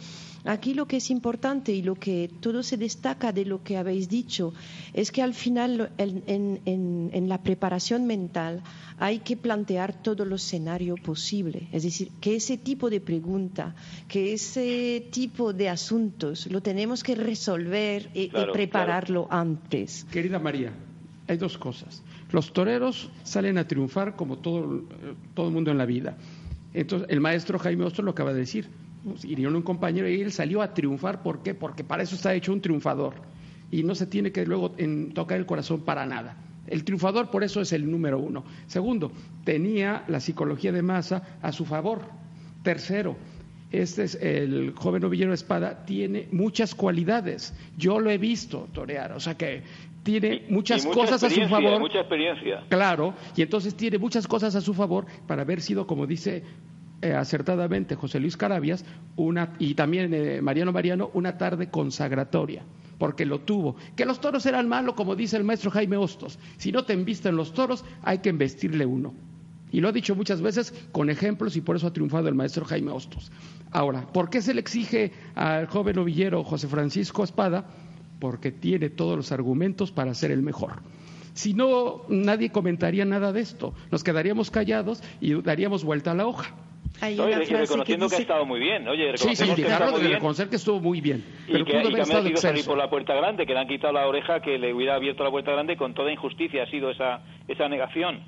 aquí lo que es importante y lo que todo se destaca de lo que habéis dicho es que al final en, en- en- en la preparación mental hay que plantear todo el escenario posible, es decir, que ese tipo de pregunta, que ese tipo de asuntos lo tenemos que resolver y- y, Claro, prepararlo antes. Querida María, hay dos cosas. Los toreros salen a triunfar como todo, eh, todo el mundo en la vida. Entonces, el maestro Jaime Ostro lo acaba de decir. Nos hirieron un compañero y él salió a triunfar. ¿Por qué? Porque para eso está hecho un triunfador. Y no se tiene que luego tocar el corazón para nada. El triunfador por eso es el número uno. Segundo, tenía la psicología de masa a su favor. Tercero, este es el joven novillero Espada, tiene muchas cualidades. Yo lo he visto torear, o sea que tiene muchas mucha cosas a su favor. Mucha experiencia. Claro, y entonces tiene muchas cosas a su favor para haber sido, como dice eh, acertadamente José Luis Carabias, una, y también eh, Mariano Mariano, una tarde consagratoria, porque lo tuvo. Que los toros eran malos, como dice el maestro Jaime Hostos. Si no te embisten los toros, hay que embestirle uno. Y lo ha dicho muchas veces con ejemplos y por eso ha triunfado el maestro Jaime Hostos. Ahora, ¿por qué se le exige al joven novillero José Francisco Espada? Porque tiene todos los argumentos para ser el mejor. Si no, nadie comentaría nada de esto. Nos quedaríamos callados y daríamos vuelta a la hoja. Hay Oye, una y frase que reconociendo que, ha dice- estado muy bien. Oye, Sí, sí, que muy de reconocer que estuvo muy bien. Y Pero que, pudo y que haber ha estado merecido salir por la puerta grande, que le han quitado la oreja, que le hubiera abierto la puerta grande con toda injusticia ha sido esa, esa negación.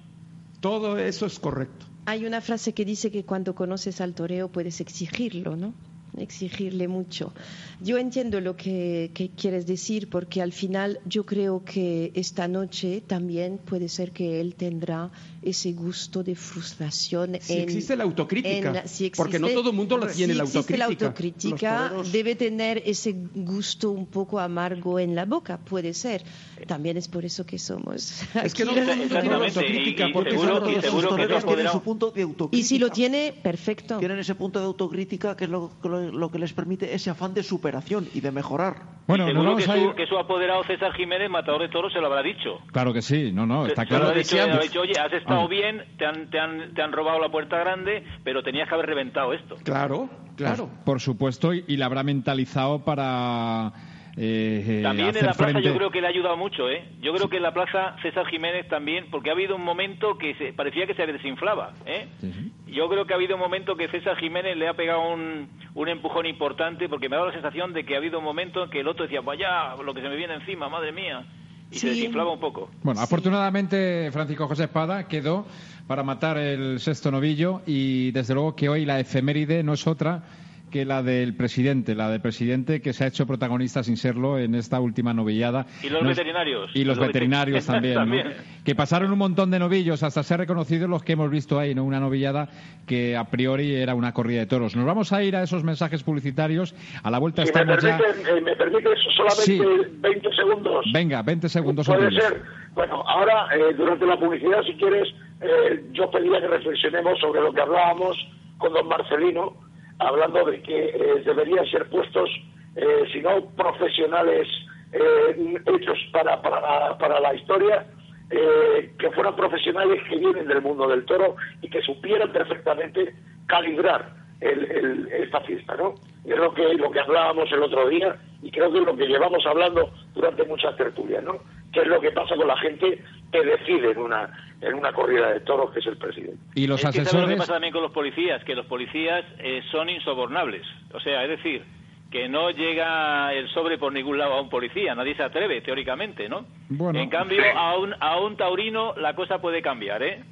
Todo eso es correcto. Hay una frase que dice que cuando conoces al toreo puedes exigirlo, ¿no? Exigirle mucho. Yo entiendo lo que, que quieres decir porque al final yo creo que esta noche también puede ser que él tendrá ese gusto de frustración. Si en- existe la autocrítica, en- si porque no existe- todo el mundo la tiene si la existe la autocrítica. autocrítica, debe tener ese gusto un poco amargo en la boca, puede ser. También es por eso que somos. Es que aquí. no todo el mundo tiene la autocrítica, porque son y los seguro que toreros todos tienen su punto de autocrítica. Y si lo tiene, perfecto. Tienen ese punto de autocrítica que es lo, lo- lo que les permite ese afán de superación y de mejorar. Bueno, Seguro nos que, a su, ir. que su apoderado César Jiménez, matador de toros, se lo habrá dicho. Claro que sí, no, no, está Se- se claro. lo habrá dicho, le habrá dicho, oye, has estado Ah. bien, te han, te, han, te han robado la puerta grande, pero tenías que haber reventado esto. Claro, claro. Por, por supuesto, y, y la habrá mentalizado para eh, eh, También en la plaza frente. yo creo que le ha ayudado mucho, ¿eh? Yo creo que en la plaza César Jiménez también, porque ha habido un momento que se, parecía que se desinflaba, ¿eh? Yo creo que ha habido un momento que César Jiménez le ha pegado un, un empujón importante, porque me ha dado la sensación de que ha habido un momento en que el otro decía, vaya, lo que se me viene encima, madre mía, y se desinflaba un poco. Bueno, afortunadamente Francisco José Espada quedó para matar el sexto novillo y desde luego que hoy la efeméride no es otra que la del presidente, la del presidente que se ha hecho protagonista sin serlo en esta última novillada. Y los No es- veterinarios. Y los Los veterinarios [LAUGHS] también, ¿no? Que pasaron un montón de novillos hasta ser reconocidos los que hemos visto ahí, ¿no? Una novillada que a priori era una corrida de toros. Nos vamos a ir a esos mensajes publicitarios. A la vuelta Si me estamos ya. permite, eh, me permite solamente 20 segundos. Venga, 20 segundos. Puede ser. Bueno, ahora, eh, durante la publicidad, si quieres, eh, yo pedía que reflexionemos sobre lo que hablábamos con don Marcelino, hablando de que eh, deberían ser puestos, eh, si no profesionales eh, hechos para, para, para la historia, eh, que fueran profesionales que vienen del mundo del toro y que supieran perfectamente calibrar el- el- esta fiesta, ¿no? Es lo que, lo que hablábamos el otro día y creo que es lo que llevamos hablando durante muchas tertulias, ¿no? ¿Qué es lo que pasa con la gente que decide en una, en una corrida de toros, que es el presidente? Y los es que ¿sabes lo que pasa también con los policías? Que los policías eh, son insobornables. O sea, es decir, que no llega el sobre por ningún lado a un policía, nadie se atreve, teóricamente, ¿no? Bueno. En cambio, a un, a un taurino la cosa puede cambiar, ¿eh?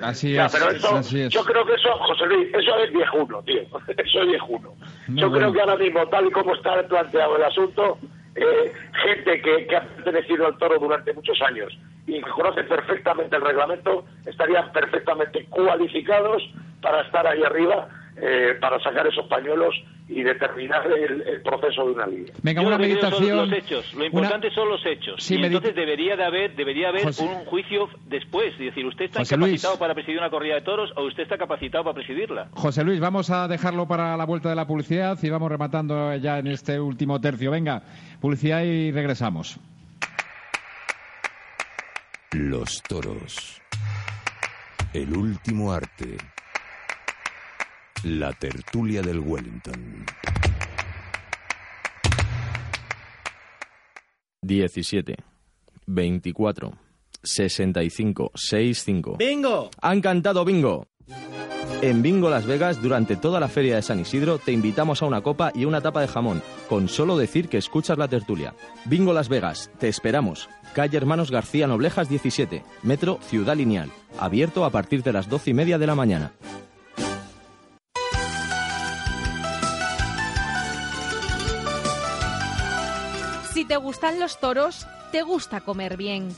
Así es, pero eso, así es. yo creo que eso, José Luis, eso es viejuno, tío. [LAUGHS] Eso es viejuno. No, yo bueno. creo que ahora mismo, tal y como está planteado el asunto, eh, gente que, que ha pertenecido al toro durante muchos años y que conoce perfectamente el reglamento, estarían perfectamente cualificados para estar ahí arriba, eh, para sacar esos pañuelos y determinar el, el proceso de una liga. Venga, Yo una lo creo son meditación. los hechos. Lo importante son los hechos. Sí, y medita- entonces debería de haber, debería haber José- un juicio después. Es decir, ¿usted está José capacitado Luis. para presidir una corrida de toros o usted está capacitado para presidirla? José Luis, vamos a dejarlo para la vuelta de la publicidad y vamos rematando ya en este último tercio. Venga, publicidad y regresamos. Los toros. El último arte. La tertulia del Wellington. 17, 24, 65, 65. ¡Bingo! Han cantado bingo. En Bingo Las Vegas, durante toda la feria de San Isidro, te invitamos a una copa y una tapa de jamón, con solo decir que escuchas la tertulia. Bingo Las Vegas, te esperamos. Calle Hermanos García Noblejas 17, Metro Ciudad Lineal, abierto a partir de las 12 y media de la mañana. Si te gustan los toros, te gusta comer bien.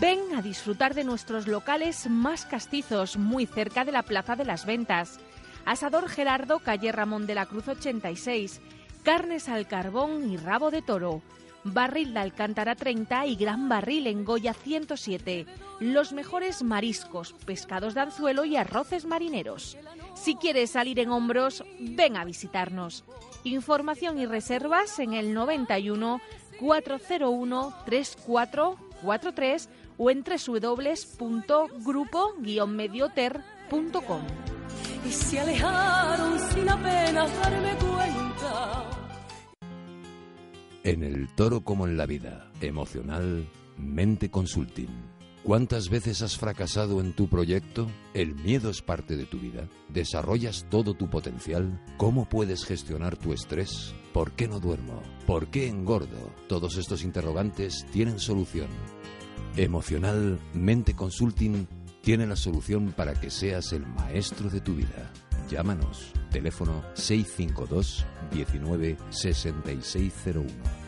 Ven a disfrutar de nuestros locales más castizos, muy cerca de la Plaza de las Ventas. Asador Gerardo, calle Ramón de la Cruz 86. Carnes al carbón y rabo de toro. Barril de Alcántara 30 y Gran Barril en Goya 107. Los mejores mariscos, pescados de anzuelo y arroces marineros. Si quieres salir en hombros, ven a visitarnos. Información y reservas en el 91 401 3443 o en www.grupo-medioter.com. y se alejaron sin apenas darme cuenta. En el toro como en la vida, emocional, Mente Consulting. ¿Cuántas veces has fracasado en tu proyecto? ¿El miedo es parte de tu vida? ¿Desarrollas todo tu potencial? ¿Cómo puedes gestionar tu estrés? ¿Por qué no duermo? ¿Por qué engordo? Todos estos interrogantes tienen solución. Emocional Mente Consulting tiene la solución para que seas el maestro de tu vida. Llámanos. Teléfono 652 19 6601.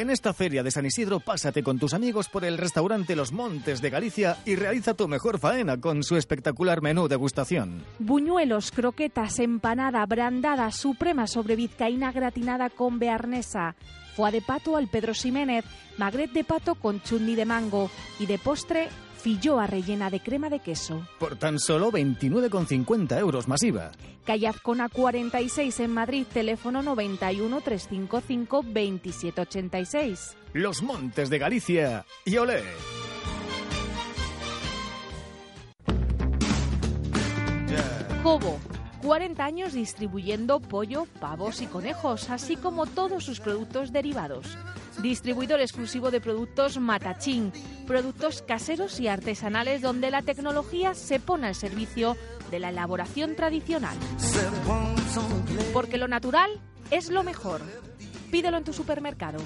En esta feria de San Isidro, pásate con tus amigos por el restaurante Los Montes de Galicia y realiza tu mejor faena con su espectacular menú degustación. Buñuelos, croquetas, empanada, brandada, suprema sobre vizcaína gratinada con bearnesa, foie de pato al Pedro Ximénez, magret de pato con chutney de mango y de postre, filloa rellena de crema de queso. Por tan solo 29,50 euros masiva. Calle Azcona 46 en Madrid, teléfono 91 355 2786. Los Montes de Galicia y olé. Cobo, 40 años distribuyendo pollo, pavos y conejos, así como todos sus productos derivados. Distribuidor exclusivo de productos Matachín, productos caseros y artesanales donde la tecnología se pone al servicio de la elaboración tradicional. Porque lo natural es lo mejor. Pídelo en tu supermercado.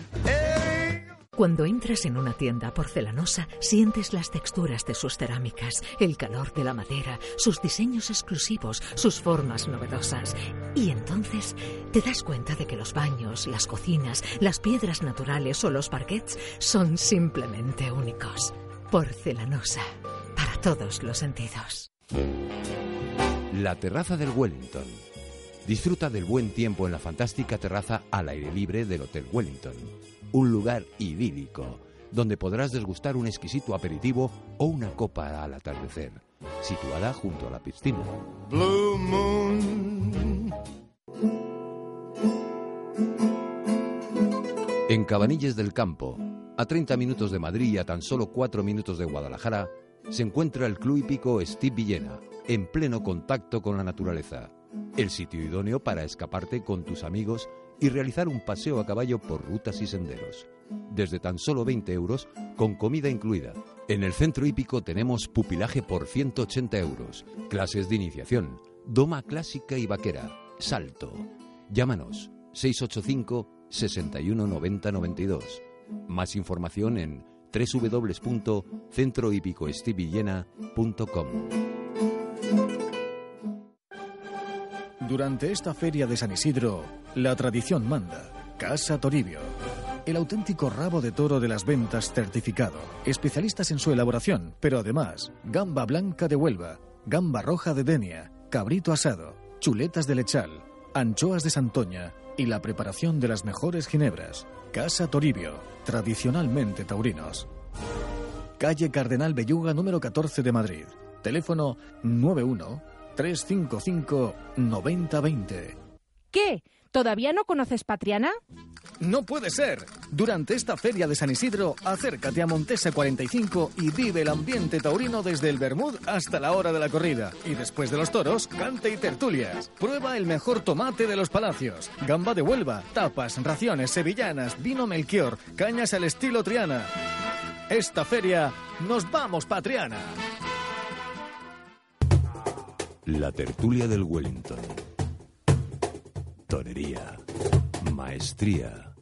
Cuando entras en una tienda porcelanosa, sientes las texturas de sus cerámicas, el calor de la madera, sus diseños exclusivos, sus formas novedosas. Y entonces te das cuenta de que los baños, las cocinas, las piedras naturales o los parquets son simplemente únicos. Porcelanosa, para todos los sentidos. La terraza del Wellington. Disfruta del buen tiempo en la fantástica terraza al aire libre del Hotel Wellington. Un lugar idílico, donde podrás desgustar un exquisito aperitivo o una copa al atardecer, situada junto a la piscina. Blue moon. En Cabanilles del Campo, a 30 minutos de Madrid y a tan solo 4 minutos de Guadalajara, se encuentra el Club Hípico Steve Villena, en pleno contacto con la naturaleza. El sitio idóneo para escaparte con tus amigos y realizar un paseo a caballo por rutas y senderos. Desde tan solo 20 euros, con comida incluida. En el centro hípico tenemos pupilaje por 180 euros, clases de iniciación, doma clásica y vaquera, salto. Llámanos 685 61 90 92. Más información en www.centrohípicoestivillena.com. Durante esta feria de San Isidro, la tradición manda. Casa Toribio. El auténtico rabo de toro de las ventas certificado. Especialistas en su elaboración, pero además, gamba blanca de Huelva, gamba roja de Denia, cabrito asado, chuletas de lechal, anchoas de Santoña y la preparación de las mejores ginebras. Casa Toribio, tradicionalmente taurinos. Calle Cardenal Belluga número 14 de Madrid. Teléfono 91 355 9020. ¿Qué? ¿Todavía no conoces Patriana? No puede ser. Durante esta feria de San Isidro, acércate a Montesa 45 y vive el ambiente taurino desde el Bermud hasta la hora de la corrida. Y después de los toros, cante y tertulias. Prueba el mejor tomate de los palacios. Gamba de Huelva, tapas, raciones, sevillanas, vino Melchior, cañas al estilo Triana. Esta feria, nos vamos, Patriana. La tertulia del Wellington. Torería. Maestría.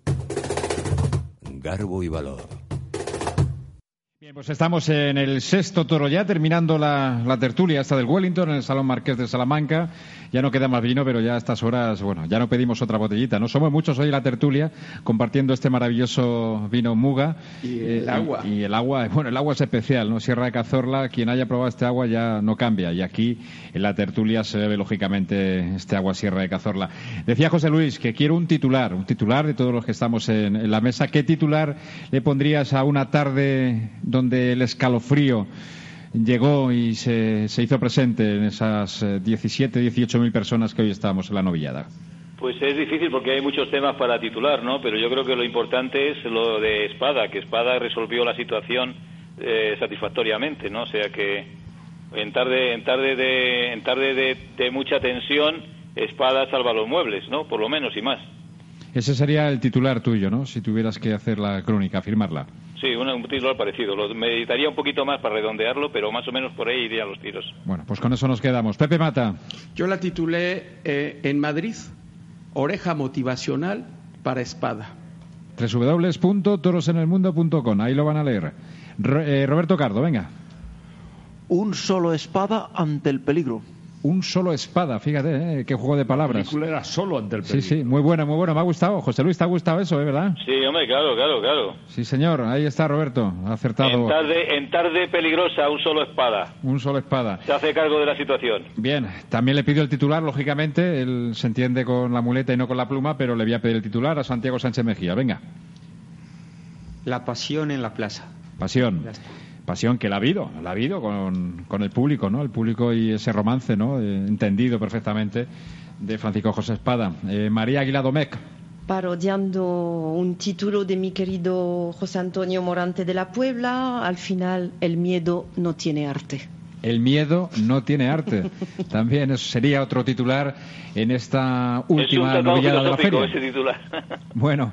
Garbo y valor. Bien, pues estamos en el sexto toro ya, terminando la, la tertulia esta del Wellington en el Salón Marqués de Salamanca. Ya no queda más vino, pero ya a estas horas, bueno, ya no pedimos otra botellita. No somos muchos hoy en la tertulia compartiendo este maravilloso vino Muga. Y el agua. Y, el agua, bueno, el agua es especial, ¿no? Sierra de Cazorla, quien haya probado este agua ya no cambia. Y aquí en la tertulia se bebe lógicamente este agua Sierra de Cazorla. Decía José Luis que quiero un titular, un titular de todos los que estamos en, en la mesa. ¿Qué titular le pondrías a una tarde donde el escalofrío llegó y se, se hizo presente en esas eh, 17, 18 mil personas que hoy estábamos en la novillada? Pues es difícil porque hay muchos temas para titular, ¿no? Pero yo creo que lo importante es lo de Espada, que Espada resolvió la situación eh, satisfactoriamente, ¿no? O sea que en tarde, en tarde de, en tarde de, de mucha tensión, Espada salva los muebles, ¿no? Por lo menos y más. Ese sería el titular tuyo, ¿no? Si tuvieras que hacer la crónica, firmarla. Sí, un, un titular parecido. Lo meditaría un poquito más para redondearlo, pero más o menos por ahí irían los tiros. Bueno, pues con eso nos quedamos. Pepe Mata. Yo la titulé eh, en Madrid, Oreja Motivacional para Espada. www.torosenelmundo.com. Ahí lo van a leer. Eh, Roberto Cardo, venga. Un solo espada ante el peligro. Un solo espada, fíjate, eh, qué juego de La palabras. película era solo ante el Sí, peligro. sí, muy bueno, muy bueno. Me ha gustado. José Luis, ¿te ha gustado eso, eh, verdad? Sí, hombre, claro, claro, claro. Sí, señor. Ahí está Roberto. Ha En acertado. tarde, en tarde peligrosa, un solo espada. Un solo espada. Se hace cargo de la situación. Bien, también le pidió el titular, lógicamente. Él se entiende con la muleta y no con la pluma, pero le voy a pedir el titular a Santiago Sánchez Mejía. Venga, La pasión en la plaza. pasión. Pasión que la ha habido, la ha habido con, con el público, ¿no? El público y ese romance, ¿no? Eh, entendido perfectamente de Francisco José Espada. Eh, María Aguilar Domecq. parodiando un título de mi querido José Antonio Morante de la Puebla, al final el miedo no tiene arte. El miedo no tiene arte. [LAUGHS] También eso sería otro titular en esta última novillada de la feria. ese titular. Bueno,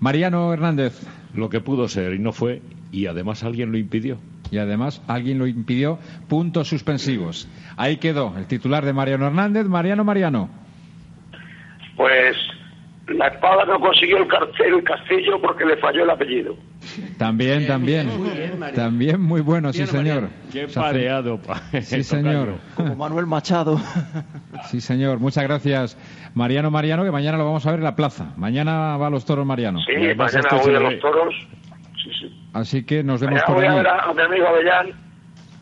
Mariano Hernández. Lo que pudo ser y no fue, y además alguien lo impidió. Y además alguien lo impidió. Puntos suspensivos. Ahí quedó el titular de Mariano Hernández. Mariano Mariano. Pues la espada no consiguió el, cartel, el castillo porque le falló el apellido. También, también. también muy bueno, sí, señor. Qué pareado, pa- Sí, [LAUGHS] señor. Como Manuel Machado. [LAUGHS] Sí, señor. Muchas gracias, Mariano Mariano, que mañana lo vamos a ver en la plaza. Mañana va a los toros Mariano. Sí, mañana voy a los toros. Sí, sí. Así que nos vemos Mañana por voy a allí. ver a, a mi amigo Avellán,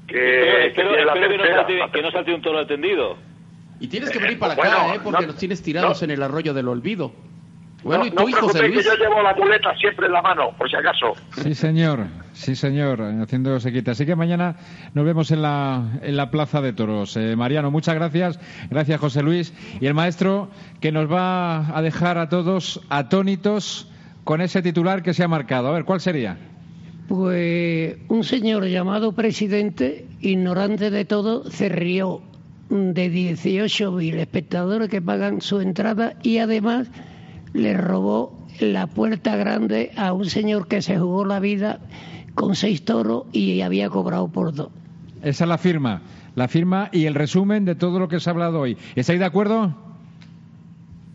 que, espero, que la espero que, no salte, que no salte un toro atendido. Y tienes que venir para Bueno, acá, ¿eh? Porque no- nos tienes tirados no- en el arroyo del olvido. Bueno, no, ¿y no y José preocupéis Luis? que yo llevo la muleta siempre en la mano, por si acaso. Sí, señor. Sí, señor. Haciendo sequita. Así que mañana nos vemos en la, en la Plaza de Toros. Eh, Mariano, muchas gracias. Gracias, José Luis. Y el maestro que nos va a dejar a todos atónitos con ese titular que se ha marcado. A ver, ¿cuál sería? Pues un señor llamado presidente, ignorante de todo, se rió de 18.000 espectadores que pagan su entrada y además le robó la puerta grande a un señor que se jugó la vida con seis toros y había cobrado por dos. Esa es la firma. La firma y el resumen de todo lo que se ha hablado hoy. ¿Estáis de acuerdo?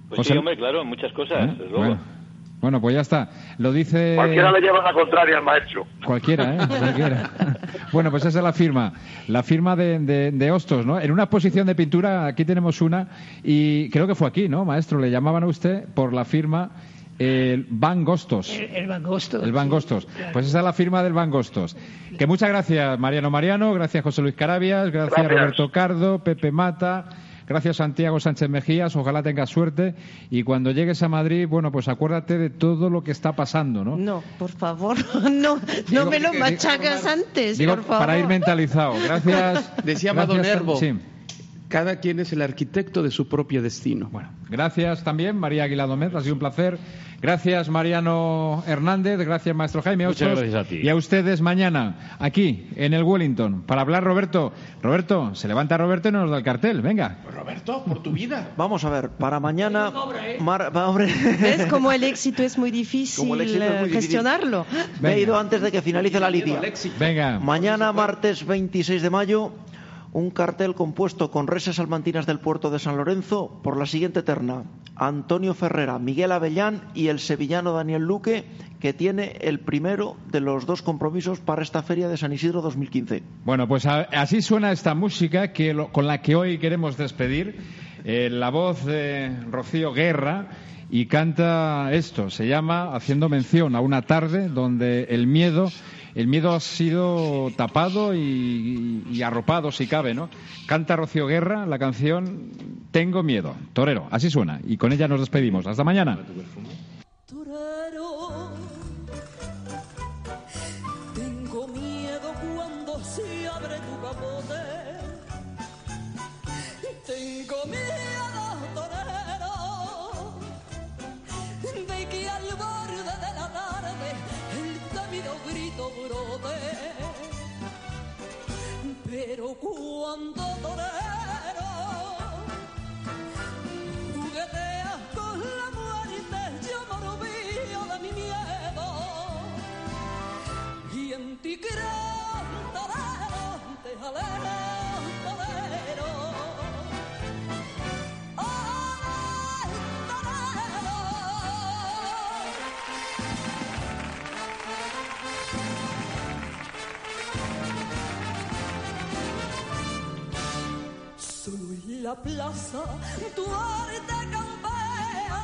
Pues sí, hombre, claro, en muchas cosas, ¿Eh? desde luego. Bueno. Bueno, pues ya está. Lo dice Cualquiera le lleva la contraria al maestro. cualquiera, ¿eh? Cualquiera. bueno, pues esa es la firma. La firma de, de, de Hostos, ¿no? En una exposición de pintura, aquí tenemos una, y creo que fue aquí, ¿no, maestro? Le llamaban a usted por la firma el Van Gostos. El, el Van Gostos. El Van Gostos. Pues esa es la firma del Van Gostos. Que muchas gracias, Mariano Mariano, gracias José Luis Carabias, gracias, Gracias. Roberto Cardo, Pepe Mata, gracias Santiago Sánchez Mejías, ojalá tengas suerte y cuando llegues a Madrid, bueno, pues acuérdate de todo lo que está pasando, ¿no? No, por favor, [LAUGHS] no, no me lo machacas antes, Digo, por favor. para ir mentalizado. Gracias. Decía gracias, Madonervo, Sí. Cada quien es el arquitecto de su propio destino. Bueno, gracias también, María Aguilar Domez, ha sido un placer. Gracias, Mariano Hernández, gracias, maestro Jaime Muchas gracias a ti. Y a ustedes mañana, aquí, en el Wellington, para hablar Roberto. Roberto, se levanta Roberto y nos da el cartel, venga. Roberto, por tu vida. Vamos a ver, para mañana... Va, hombre. ¿Ves cómo el éxito es muy difícil, Como el éxito es muy eh, difícil. gestionarlo? Me he ido antes de que finalice la lidia. Venga. Mañana, martes 26 de mayo, un cartel compuesto con reses salmantinas del puerto de San Lorenzo por la siguiente terna. Antonio Ferrera, Miguel Avellán y el sevillano Daniel Luque, que tiene el primero de los dos compromisos para esta feria de San Isidro 2015. Bueno, pues así suena esta música que con la que hoy queremos despedir. Eh, la voz de Rocío Guerra y canta esto. Se llama haciendo mención a una tarde donde el miedo, el miedo ha sido tapado y, arropado si cabe, ¿no? Canta Rocío Guerra la canción Tengo miedo. Torero, así suena. Y con ella nos despedimos. Hasta mañana. Plaza tu arte campea,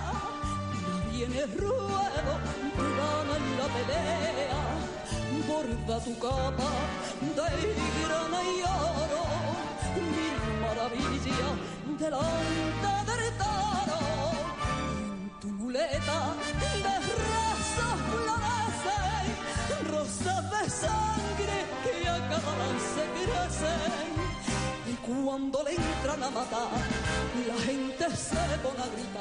nadie en el ruedo te gana en la pelea. Borda tu capa de grana y oro, mil maravillas delante se pone a gritar.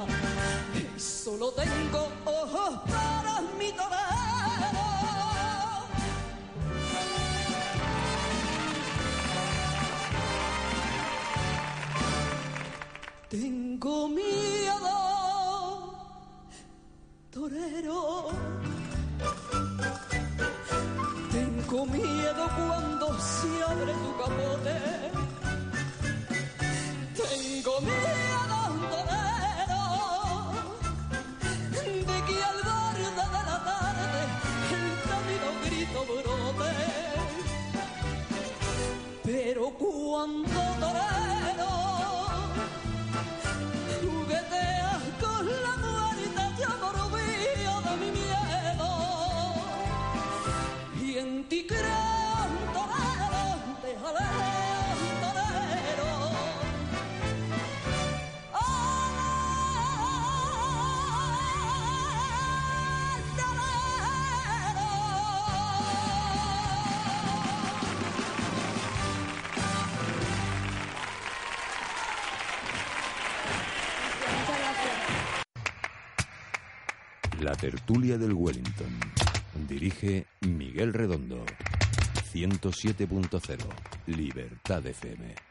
Tertulia del Wellington. Dirige Miguel Redondo. 107.0. Libertad FM.